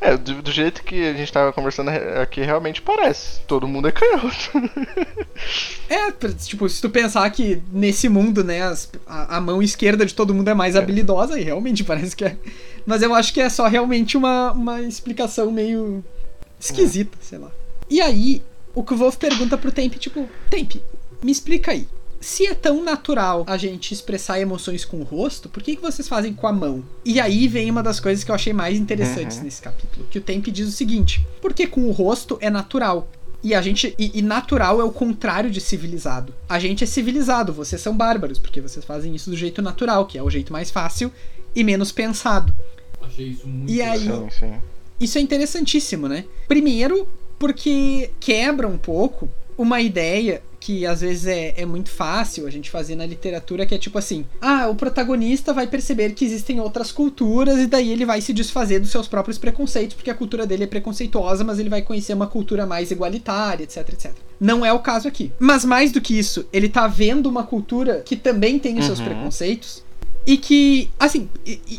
É, do, do jeito que a gente tava conversando aqui, realmente parece. Todo mundo é canhoto. É, tipo, se tu pensar que nesse mundo, né, as- a, a mão esquerda de todo mundo é mais habilidosa, e realmente parece que é. Mas eu acho que é só realmente uma, uma explicação meio esquisita, sei lá. E aí, o Kvolf pergunta pro Temp, tipo, Temp, me explica aí. Se é tão natural a gente expressar emoções com o rosto, por que, que vocês fazem com a mão? E aí vem uma das coisas que eu achei mais interessantes Uhum. nesse capítulo. Que o Temp diz o seguinte: porque com o rosto é natural. E a gente. E, e natural é o contrário de civilizado. A gente é civilizado, vocês são bárbaros, porque vocês fazem isso do jeito natural, que é o jeito mais fácil e menos pensado. Achei isso muito E aí-. Sim, sim. Isso é interessantíssimo, né? Primeiro, porque quebra um pouco uma ideia que às vezes é, é muito fácil a gente fazer na literatura, que é tipo assim: ah, o protagonista vai perceber que existem outras culturas e daí ele vai se desfazer dos seus próprios preconceitos, porque a cultura dele é preconceituosa, mas ele vai conhecer uma cultura mais igualitária, etc, etc. Não é o caso aqui. Mas mais do que isso, ele tá vendo uma cultura que também tem os seus Uhum. preconceitos e que, assim,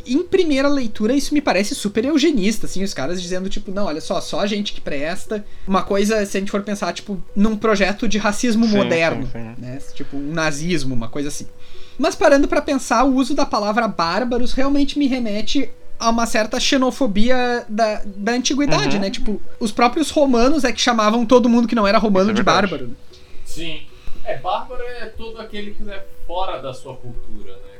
em primeira leitura isso me parece super eugenista, assim, os caras dizendo, tipo, não, olha só, só a gente que presta. Uma coisa, se a gente for pensar, tipo, num projeto de racismo Sim, moderno, sim, sim. né? Tipo, um nazismo, uma coisa assim. Mas parando pra pensar, o uso da palavra bárbaros realmente me remete a uma certa xenofobia da, da antiguidade, Uhum. né? Tipo, os próprios romanos é que chamavam todo mundo que não era romano é de bárbaro. né? Sim. É, bárbaro é todo aquele que é fora da sua cultura, né?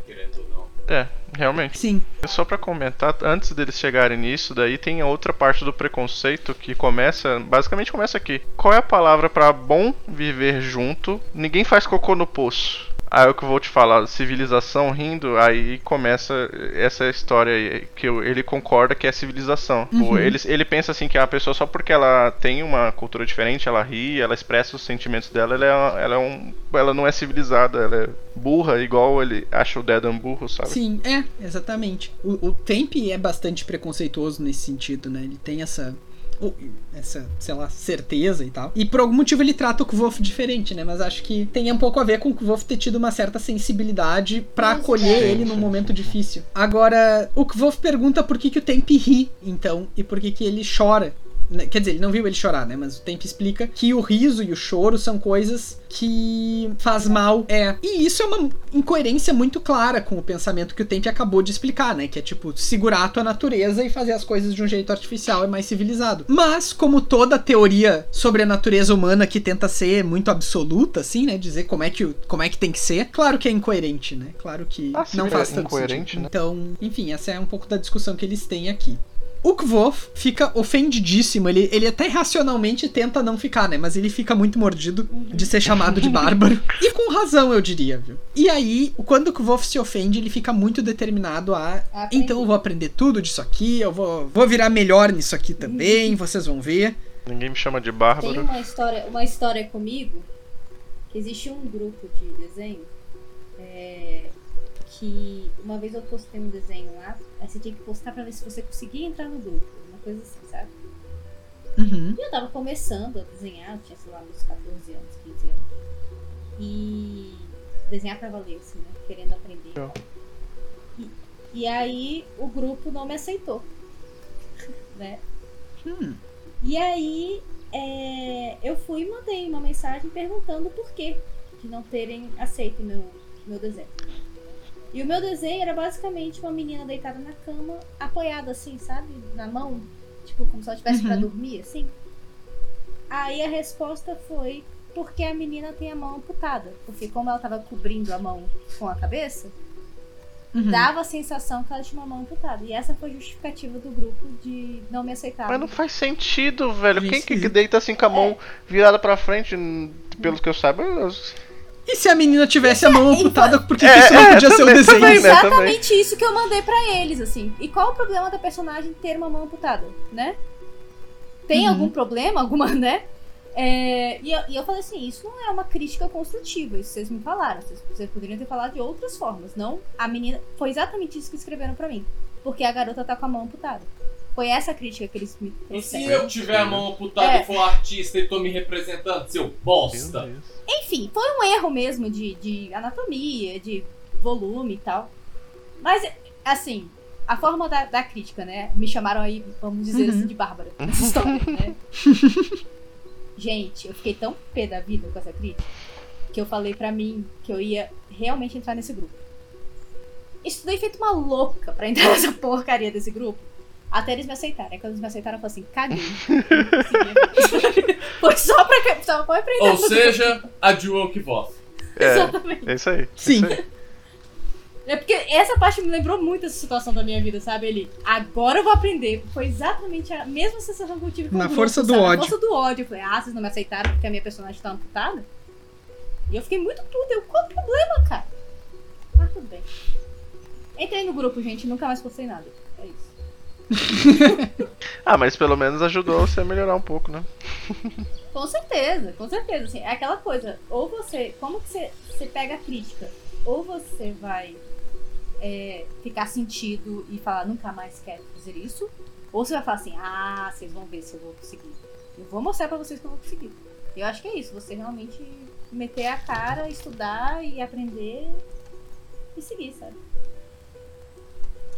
É, realmente. Sim. Só pra comentar, antes deles chegarem nisso, daí tem a outra parte do preconceito que começa, basicamente começa aqui. Qual é a palavra pra bom viver junto? Ninguém faz cocô no poço. Aí o que eu vou te falar, civilização rindo, aí começa essa história aí, que ele concorda que é civilização. Pô, Uhum. ele, ele pensa assim que a pessoa só porque ela tem uma cultura diferente, ela ri, ela expressa os sentimentos dela, ela é, ela é um. Ela não é civilizada, ela é burra, igual ele acha o Dedan burro, sabe? Sim, é, exatamente. O, o Temp é bastante preconceituoso nesse sentido, né? Ele tem essa. Essa, sei lá, certeza e tal. E por algum motivo ele trata o Kvolf diferente, né? Mas acho que tem um pouco a ver com o Kvolf ter tido uma certa sensibilidade pra Sim, acolher sim, ele num momento difícil. Agora, o Kvolf pergunta por que, que o Temp ri, então, e por que, que ele chora. Né, Quer dizer, ele não viu ele chorar, né? Mas o Temp explica que o riso e o choro são coisas que faz mal. É. E isso é uma incoerência muito clara com o pensamento que o Temp acabou de explicar, né? Que é tipo, segurar a tua natureza e fazer as coisas de um jeito artificial e mais civilizado. Mas, como toda teoria sobre a natureza humana que tenta ser muito absoluta, assim, né? Dizer como é que, como é que tem que ser, claro que é incoerente, né? Claro que Ah, não é faz tanto incoerente, sentido. né? Então, enfim, essa é um pouco da discussão que eles têm aqui. O Kvof fica ofendidíssimo. Ele, ele até racionalmente tenta não ficar, né? Mas ele fica muito mordido de ser chamado de bárbaro. e com razão, eu diria, viu? E aí, quando o Kvof se ofende, ele fica muito determinado a. A aprender. Então eu vou aprender tudo disso aqui, eu vou, vou virar melhor nisso aqui também, vocês vão ver. Ninguém me chama de Tem bárbaro. uma história, uma história comigo que existe um grupo de desenho é, que uma vez eu postei um desenho lá, aí você tinha que postar pra ver se você conseguia entrar no grupo, uma coisa assim, sabe? Uhum. E eu tava começando a desenhar, eu tinha, sei lá, meus 14 anos, 15 anos. E desenhar pra valer, assim, né? Querendo aprender. E, e aí o grupo não me aceitou. né? Hum. E aí é, eu fui e mandei uma mensagem perguntando por quê de não terem aceito meu, meu desenho. E o meu desenho era basicamente uma menina deitada na cama, apoiada assim, sabe? Na mão. Tipo, como se ela estivesse pra Uhum. dormir, assim. Aí a resposta foi porque a menina tem a mão amputada. Porque como ela tava cobrindo a mão com a cabeça, Uhum. dava a sensação que ela tinha uma mão amputada. E essa foi a justificativa do grupo de não me aceitar. Mas não faz sentido, velho. Quem que deita assim com a mão virada pra frente, pelo que eu saiba? eu- E se a menina tivesse a mão amputada, por que, que É, isso não é, podia ser o desenho? também, né? Exatamente isso que eu mandei pra eles, assim. E qual o problema da personagem ter uma mão amputada, né? Tem Uhum. algum problema, alguma, né? É, e, eu, e eu falei assim, isso não é uma crítica construtiva, isso vocês me falaram. Vocês, vocês poderiam ter falado de outras formas. Não, a menina. Foi exatamente isso que escreveram pra mim. Porque a garota tá com a mão amputada. Foi essa crítica que eles me E se trouxeram. eu tiver a mão amputada É. e for artista e tô me representando, seu bosta? Enfim, foi um erro mesmo de, de anatomia, de volume e tal. Mas, assim, a forma da, da crítica, né? Me chamaram aí, vamos dizer Uhum. assim, de Bárbara nessa história, né? Gente, eu fiquei tão pé da vida com essa crítica que eu falei pra mim que eu ia realmente entrar nesse grupo. Estudei feito uma louca pra entrar nessa porcaria desse grupo. Até eles me aceitarem. Aí Quando eles me aceitaram, eu falei assim, caguei. Consegui. Foi só pra, só pra aprender. Ou seja, a Dual Voth. É, Exatamente. é isso aí. é Sim. isso aí. É porque essa parte me lembrou muito essa situação da minha vida, sabe? Ele, agora eu vou aprender. Foi exatamente a mesma sensação que eu tive com Na o grupo, força do sabe? ódio. Na força do ódio. Eu falei, ah, vocês não me aceitaram porque a minha personagem tá amputada? E eu fiquei muito puta. Eu, qual o problema, cara? Ah, tudo bem. Entrei no grupo, gente, nunca mais postei nada. É isso. Ah, mas pelo menos ajudou você a melhorar um pouco, né? Com certeza, com certeza. Assim, é aquela coisa, ou você. Como que você, você pega a crítica? Ou você vai é, ficar sentido e falar, nunca mais quero fazer isso. Ou você vai falar assim, ah, vocês vão ver se eu vou conseguir. Eu vou mostrar pra vocês que eu vou conseguir. Eu acho que é isso, você realmente meter a cara, estudar e aprender e seguir, sabe?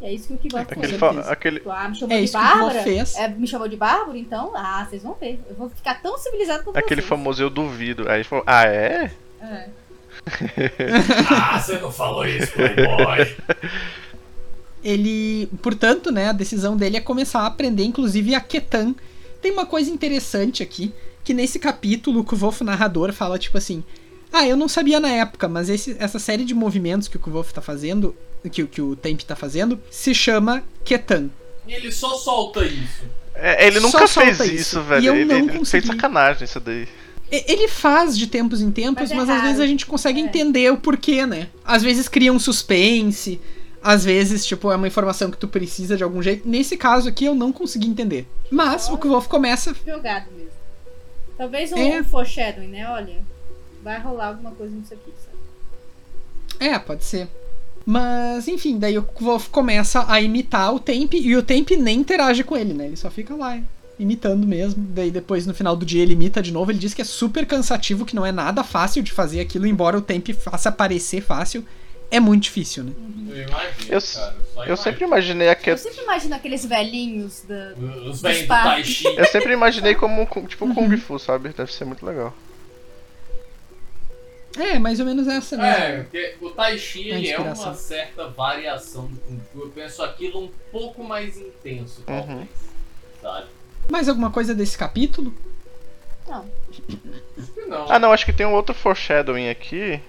É isso que o Kivan com Aquele, fez. fa- certeza. aquele, Ah, me chamou É de isso que o Kvo Bárbara? fez. É, me chamou de Bárbaro, então? Ah, vocês vão ver. Eu vou ficar tão civilizado quanto aquele vocês. famoso eu duvido. Aí ele falou, ah, é? É. Ah, você não falou isso, Playboy. Ele, portanto, né, a decisão dele é começar a aprender, inclusive, a Ketan. Tem uma coisa interessante aqui, que nesse capítulo o Kvolf narrador fala, tipo assim, ah, eu não sabia na época, mas esse- essa série de movimentos que o Kvolf tá fazendo, que, o- que o Temp tá fazendo, se chama Ketan. E ele só solta isso. É, ele Só nunca solta fez isso. isso, E velho. eu Ele, não ele fez sacanagem isso daí. E- Ele faz de tempos em tempos, Mas é mas, às vezes a gente consegue É. entender o porquê, né? Às vezes cria um suspense, às vezes, tipo, é uma informação que tu precisa de algum jeito. Nesse caso aqui eu não consegui entender. Mas o Kvolf começa jogado mesmo. Talvez um, É. um foreshadowing, né? Olha, vai rolar alguma coisa nisso aqui, sabe? É, pode ser. Mas, enfim, daí o Wolf começa a imitar o Temp e o Temp nem interage com ele, né? Ele só fica lá imitando mesmo. Daí depois no final do dia ele imita de novo. Ele diz que é super cansativo, que não é nada fácil de fazer aquilo, embora o Temp faça parecer fácil. É muito difícil, né? Eu imagino, Eu- cara. Eu sempre imaginei a Eu sempre imagino aqueles velhinhos da. Os velhos do Chi. Eu sempre imaginei como, como- tipo Kung Fu, sabe? Deve ser muito legal. É, mais ou menos essa mesmo. É, porque o Tai Chi é inspiração. uma certa variação do Kung Fu. Eu penso aquilo um pouco mais intenso, Uhum. talvez. Sabe? Mais alguma coisa desse capítulo? Não. Acho que não. Ah, não, acho que tem um outro foreshadowing aqui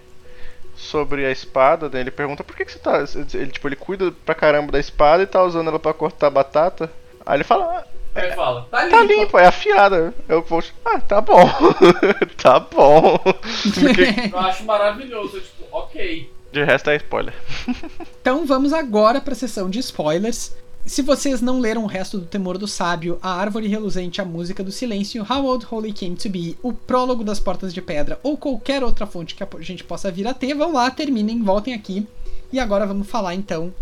sobre a espada. Daí ele pergunta por que, que você tá. Ele, tipo, ele cuida pra caramba da espada e tá usando ela pra cortar batata. Aí ele fala, Aí fala, tá limpo. tá limpo, é afiada. Eu vou, ah, tá bom. tá bom. Eu acho maravilhoso, tipo, ok. de resto é spoiler. Então vamos agora para a sessão de spoilers. Se vocês não leram o resto do Temor do Sábio, A Árvore Reluzente, A Música do Silêncio, How Old Holy Came to Be, O Prólogo das Portas de Pedra ou qualquer outra fonte que a gente possa vir a ter, vão lá, terminem, voltem aqui. E agora vamos falar então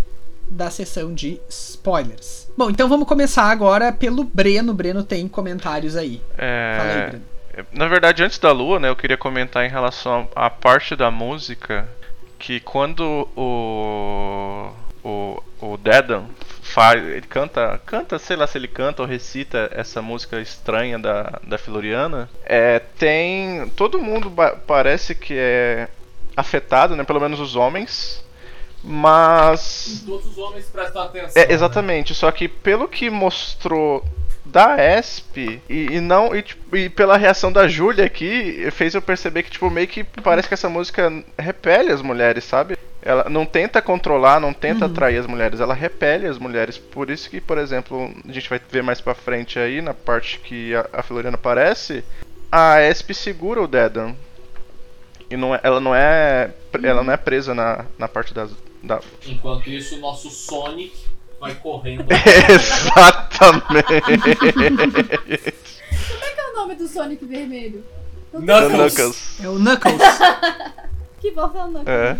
da sessão de spoilers. Bom, então vamos começar agora pelo Breno. Breno tem comentários aí. Fala aí, É, Breno. na verdade, antes da lua, né, eu queria comentar em relação à parte da música que quando o o, o Dedan faz, ele canta, canta, sei lá se ele canta ou recita essa música estranha da, da Floriana, é, tem todo mundo parece que é afetado, né, pelo menos os homens, mas Todos os homens prestam atenção. é, né? exatamente, só que pelo que mostrou da ESP e, e não e, tipo, e pela reação da Júlia aqui, fez eu perceber que tipo meio que parece que essa música repele as mulheres, sabe? Ela não tenta controlar, não tenta atrair as mulheres, ela repele as mulheres. Por isso que, por exemplo, a gente vai ver mais pra frente aí na parte que a, a Floriana aparece, a ESP segura o Dedan. E não é- ela não é ela não é presa na, na parte das da, Enquanto isso, o nosso Sonic vai correndo. Exatamente. Qual é o nome do Sonic vermelho? Knuckles. Knuckles. É o Knuckles. Que bom é o Knuckles. É.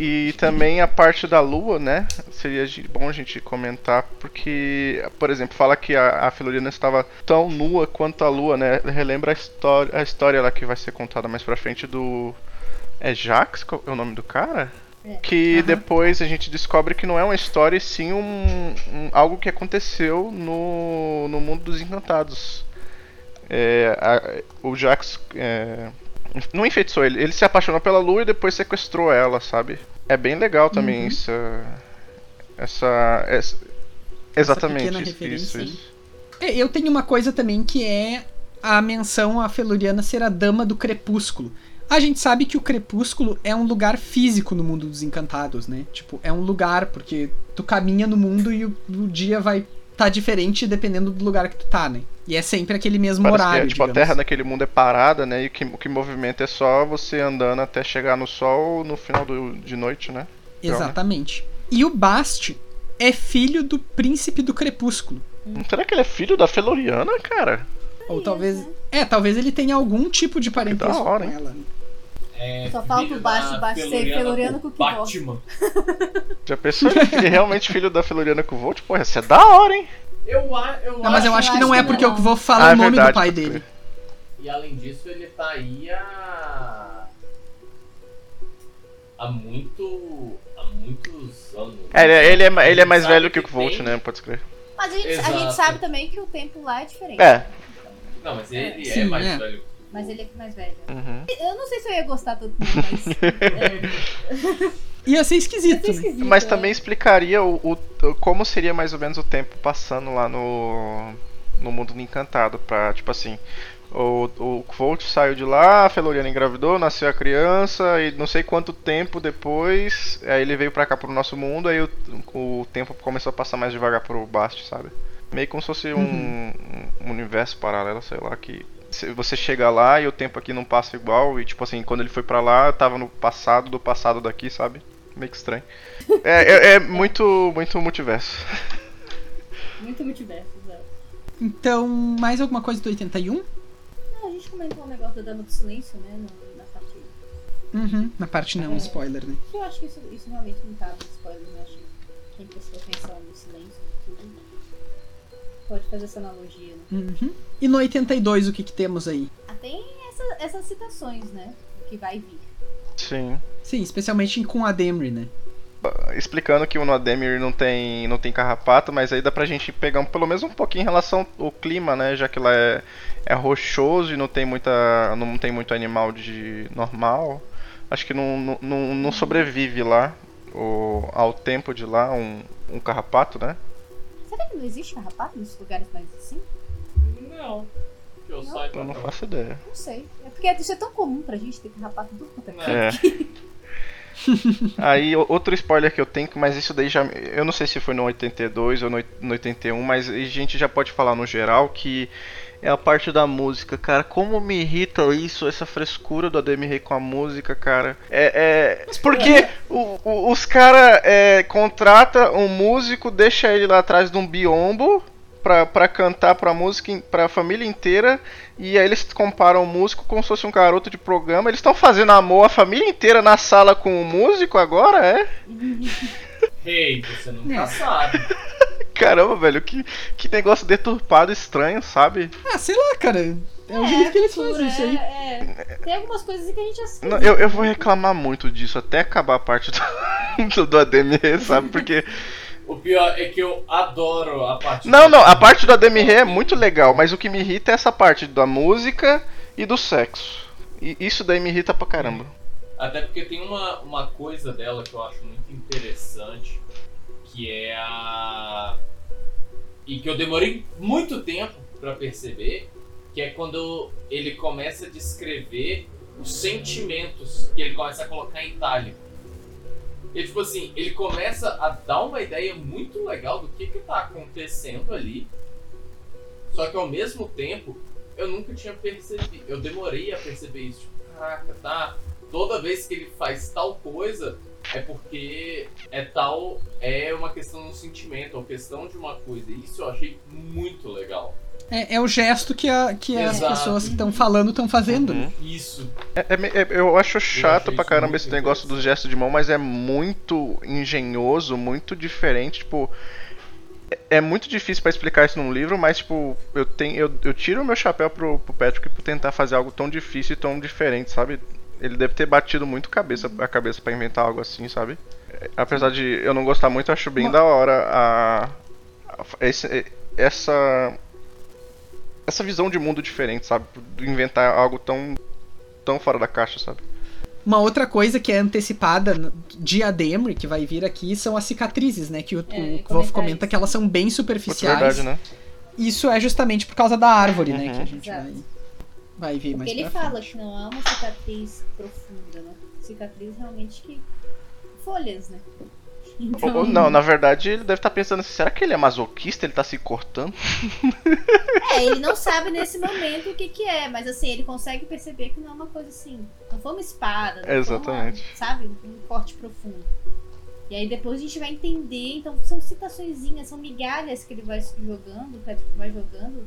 E também a parte da lua, né? Seria de- bom a gente comentar, porque, por exemplo, fala que a, a Felorina estava tão nua quanto a lua, né? Relembra a história, a história lá que vai ser contada mais pra frente do. É Jax? Qual é o nome do cara? Que Aham. depois a gente descobre que não é uma história, e sim um, um- algo que aconteceu no, no mundo dos encantados. É, a- o Jax é, não enfeitiçou ele, ele se apaixonou pela lua e depois sequestrou ela, sabe? É bem legal também Uhum. essa, essa. essa- exatamente, pequena isso, isso, isso. É, eu tenho uma coisa também que é a menção à Feluriana ser a dama do crepúsculo. A gente sabe que o crepúsculo é um lugar físico no mundo dos encantados, né? Tipo, é um lugar, porque tu caminha no mundo e o, o dia vai tá diferente dependendo do lugar que tu tá, né? E é sempre aquele mesmo Parece que horário, é, tipo, a digamos. Terra naquele mundo é parada, né? E o que, o que movimenta é só você andando até chegar no sol no final do, de noite, né? Exatamente. E o Bast é filho do príncipe do crepúsculo. Será que ele é filho da Feloriana, cara? Ou talvez. É, talvez ele tenha algum tipo de parentesco hora, com hein? ela. É, Só falta o baixo, baixo ser Feluriana Feluriana com Kivó. Batman. Já pensou ele é realmente filho da Feloriana com o Volt? Porra, isso é da hora, hein? Eu, a- eu Não, mas eu acho que não acho é que porque não. eu vou falar Ah, é o nome verdade, do pai pode dele. E além disso, ele tá aí há. há muito. há muitos anos. É, ele, é- ele é, é mais velho que o que Volt, né? Pode escrever. Mas a gente, a gente sabe também que o tempo lá é diferente. É. Não, mas ele é Sim, mais é. velho. Mas ele é mais velho. Uhum. Eu não sei se eu ia gostar tanto, mas. é, Ia ser é esquisito, né? esquisito, Mas é. também explicaria o, o- o- como seria mais ou menos o tempo passando lá no, no mundo do encantado. Pra, tipo assim, o, o Volt saiu de lá, a Feloriana engravidou, nasceu a criança, e não sei quanto tempo depois, aí ele veio pra cá pro nosso mundo, aí o, o tempo começou a passar mais devagar pro Bast, sabe? Meio como se fosse um, um universo paralelo, sei lá, que se você chega lá e o tempo aqui não passa igual, e tipo assim, quando ele foi pra lá, tava no passado do passado daqui, sabe? Meio que estranho. É, é, é muito, muito multiverso. Muito multiverso, exato. Então, mais alguma coisa do 81? Não, a gente comentou um negócio da Dama do Silêncio, né? na parte. Uhum, na parte não, spoiler, né? Eu acho que isso, isso realmente não cabe spoiler, né? Acho que quem prestou atenção no silêncio pode fazer essa analogia, né? Uhum. E no 82, o que que temos aí? Ah, tem essa- essas citações, né? Que vai vir. Sim. Sim, especialmente com a Demry, né? Explicando que o Nodemir não tem, não tem carrapato, mas aí dá pra gente pegar um- pelo menos um pouquinho em relação ao clima, né? Já que lá é, é rochoso e não tem muita. não tem muito animal de normal. Acho que não, não- não, não sobrevive lá o, ao tempo de lá um, um carrapato, né? Será que não existe carrapato nesses lugares mais assim? Não. Que eu Não? saiba. Eu não faço ideia. Não sei. É porque isso é tão comum pra gente ter carrapato do quanto é. Aí outro spoiler que eu tenho, mas isso daí já. Eu não sei se foi no 82 ou no 81, mas a gente já pode falar no geral que é a parte da música, cara. Como me irrita isso, essa frescura do Ademir Rey com a música, cara. É. é porque o- o- os caras é, contrata um músico, deixa ele lá atrás de um biombo. Pra, pra cantar pra música, pra família inteira, e aí eles comparam o músico como se fosse um garoto de programa. Eles estão fazendo amor a família inteira na sala com o músico agora, é? Hey, você nunca É. sabe. Caramba, velho, que, que negócio deturpado, estranho, sabe? Ah, sei lá, cara. É o jeito que eles fazem isso aí. É, é. Tem algumas coisas que a gente assiste. Não, eu, eu vou reclamar muito disso até acabar a parte do, do, do ADMR, sabe? Porque. O pior é que eu adoro a parte. Não, não, a parte do ADMR é muito legal, mas o que me irrita é essa parte da música e do sexo. E isso daí me irrita pra caramba. Até porque tem uma, uma coisa dela que eu acho muito interessante, que é a. E que eu demorei muito tempo pra perceber, que é quando ele começa a descrever os sentimentos que ele começa a colocar em itálico. E tipo assim, ele começa a dar uma ideia muito legal do que que tá acontecendo ali. Só que ao mesmo tempo, eu nunca tinha percebido. Eu demorei a perceber isso. Tipo, caraca, tá. Toda vez que ele faz tal coisa, é porque é tal. É uma questão do sentimento, ou questão de uma coisa. E Isso eu achei muito legal. É, é o gesto que, a, que as pessoas que estão falando estão fazendo. né? Isso. É- é é- eu acho chato achei pra caramba esse negócio dos gestos de mão, mas é muito engenhoso, muito diferente, tipo. é- É muito difícil pra explicar isso num livro, mas tipo, eu tenho. Eu, eu tiro o meu chapéu pro, pro Patrick por tentar fazer algo tão difícil e tão diferente, sabe? Ele deve ter batido muito cabeça, a cabeça pra inventar algo assim, sabe? É, Apesar de eu não gostar muito, eu acho bem Ma- da hora a, a- esse- essa essa visão de mundo diferente, sabe? Inventar algo tão tão fora da caixa, sabe? Uma outra coisa que é antecipada de Ademri, que vai vir aqui, são as cicatrizes, né? Que o, É, o Wolf comenta isso. que elas são bem superficiais. verdade, né? Isso é justamente por causa da árvore, né? Uhum. Que a gente Exato. vai, vai ver mais Porque ele pra fala frente. que não é uma cicatriz profunda, né? Cicatriz realmente que. folhas, né? Então, Ou- não, na verdade ele deve estar pensando assim, será que ele é masoquista? Ele tá se cortando? É, ele não sabe nesse momento o que que é, mas assim, ele consegue perceber que não é uma coisa assim. Não foi uma espada, não Exatamente. Foi uma, sabe? Um corte profundo. E aí depois a gente vai entender, então são citaçõezinhas, são migalhas que ele vai jogando, o Patrick vai jogando,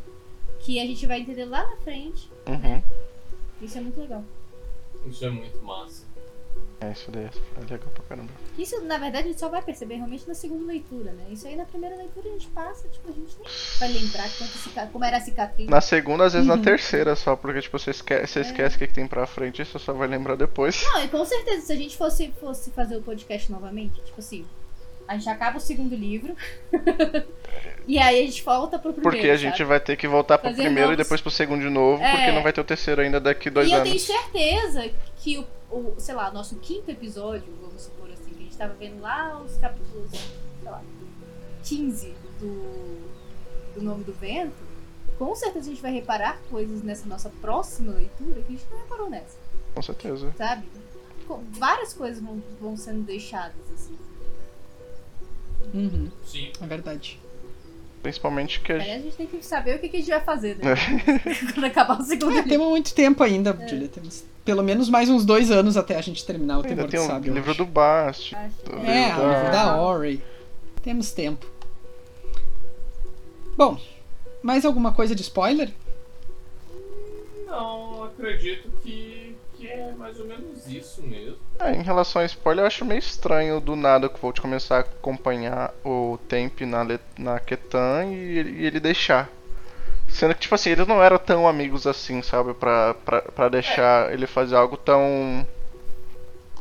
que a gente vai entender lá na frente. Uhum. Isso é muito legal. Isso é muito massa. É, isso daí é legal pra caramba. Isso, na verdade, a gente só vai perceber realmente na segunda leitura, né? Isso aí na primeira leitura a gente passa, tipo, a gente nem vai lembrar cica- como era a cicatriz. Na segunda, às vezes Uhum. na terceira só, porque tipo, você esquece, você esquece o que, que tem pra frente e você só vai lembrar depois. Não, e com certeza, se a gente fosse, fosse fazer o podcast novamente, tipo assim, a gente acaba o segundo livro e aí a gente volta pro primeiro. Porque a gente sabe? vai ter que voltar pro Fazer primeiro e novos- depois pro segundo de novo, É. porque não vai ter o terceiro ainda daqui dois E eu anos. tenho certeza que o, o, sei lá, nosso quinto episódio, vamos supor assim, que a gente tava vendo lá os capítulos, sei lá, 15 do, do Nome do Vento, com certeza a gente vai reparar coisas nessa nossa próxima leitura que a gente não reparou nessa, Com certeza. sabe? Várias coisas vão, vão sendo deixadas, assim. Uhum, Sim. é verdade. Principalmente que a a gente tem que saber o que, que a gente vai fazer, né? Quando acabar o segundo É, livro. temos muito tempo ainda, É. Julia. Temos pelo menos mais uns dois anos até a gente terminar o Ainda Temor tem do Sábio. eu livro acho. do Bast. É, do- o livro da Ori. Temos tempo. Bom, mais alguma coisa de spoiler? Não, acredito que, que é mais ou menos isso mesmo. É, em relação a spoiler, eu acho meio estranho do nada que o Volt começar a acompanhar o Temp na, Le- na Ketan e, ele- e ele deixar. Sendo que, tipo assim, eles não eram tão amigos assim, sabe? Pra, pra, pra deixar ele fazer algo tão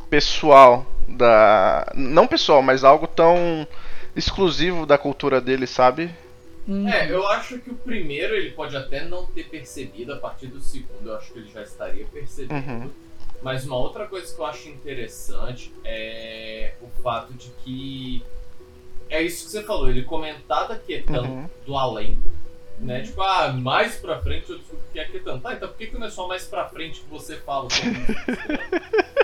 pessoal da. Não pessoal, mas algo tão exclusivo da cultura dele, sabe? Hum, É, eu acho que o primeiro ele pode até não ter percebido, a partir do segundo eu acho que ele já estaria percebendo. Uhum. Mas uma outra coisa que eu acho interessante é o fato de que. É isso que você falou, ele comentar da Ketan Uhum. do além. Né? Tipo, ah, mais pra frente eu descubro que é Ketan. Tá, então por que, que não é só mais pra frente que você fala?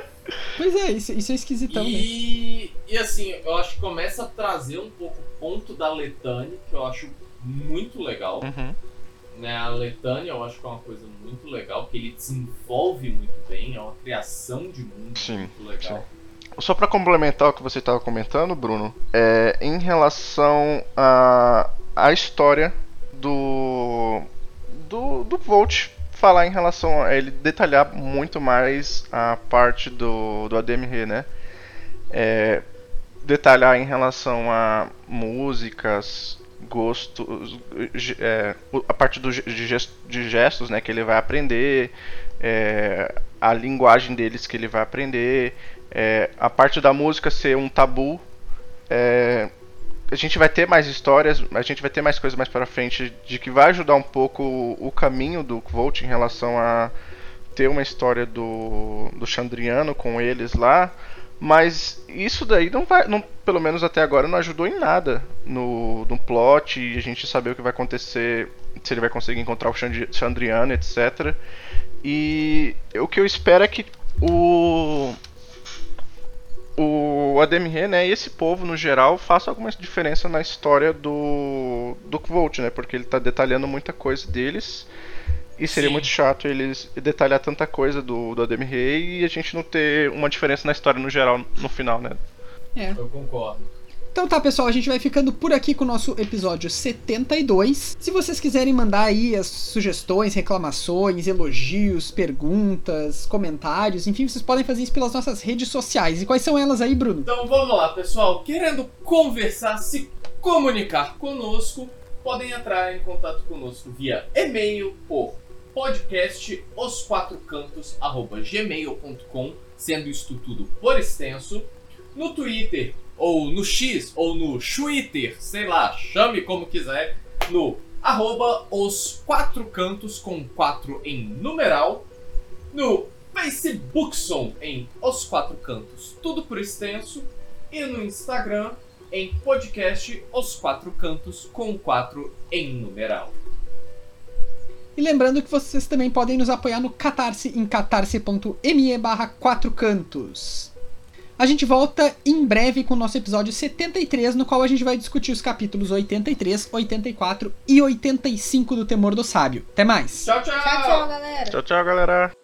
Pois é, isso, isso é esquisitão, né? E, e assim, eu acho que começa a trazer um pouco o ponto da Letânia, que eu acho muito legal. Uhum. Né? A Letânia eu acho que é uma coisa muito legal, que ele desenvolve muito bem, é uma criação de mundo Sim, muito legal. Só pra complementar o que você estava comentando, Bruno, é em relação à a, história do do do Volt falar em relação a ele detalhar muito mais a parte do do ADMR, né? É, detalhar em relação a músicas, gostos, é, a parte do, de, gestos, de gestos, né, que ele vai aprender, é, a linguagem deles que ele vai aprender, é, a parte da música ser um tabu. É, a gente vai ter mais histórias, a gente vai ter mais coisas mais para frente de que vai ajudar um pouco o caminho do Volt em relação a ter uma história do, do Chandriano com eles lá. Mas isso daí não vai, não, pelo menos até agora, não ajudou em nada no, no plot e a gente saber o que vai acontecer, se ele vai conseguir encontrar o Chandriano, etc. E o que eu espero é que o o ADMR, né, e esse povo no geral faça alguma diferença na história do do Volt, né, porque ele está detalhando muita coisa deles e seria Sim. muito chato eles detalhar tanta coisa do, do ADMR e a gente não ter uma diferença na história no geral no final, né? É. Eu concordo. Então tá, pessoal, a gente vai ficando por aqui com o nosso episódio 72. Se vocês quiserem mandar aí as sugestões, reclamações, elogios, perguntas, comentários, enfim, vocês podem fazer isso pelas nossas redes sociais. E quais são elas aí, Bruno? Então vamos lá, pessoal. Querendo conversar, se comunicar conosco, podem entrar em contato conosco via e-mail por podcast os quatro cantos gmail.com, sendo isto tudo por extenso, no Twitter ou no X ou no Twitter, sei lá, chame como quiser, no arroba os quatro cantos com quatro em numeral, no Facebookson em os quatro cantos, tudo por extenso, e no Instagram em podcast Os Quatro Cantos com quatro em numeral. E lembrando que vocês também podem nos apoiar no Catarse em catarse.me barra 4 cantos. A gente volta em breve com o nosso episódio 73, no qual a gente vai discutir os capítulos 83, 84 e 85 do Temor do Sábio. Até mais! Tchau, tchau! Tchau, tchau, galera. Tchau, tchau, galera.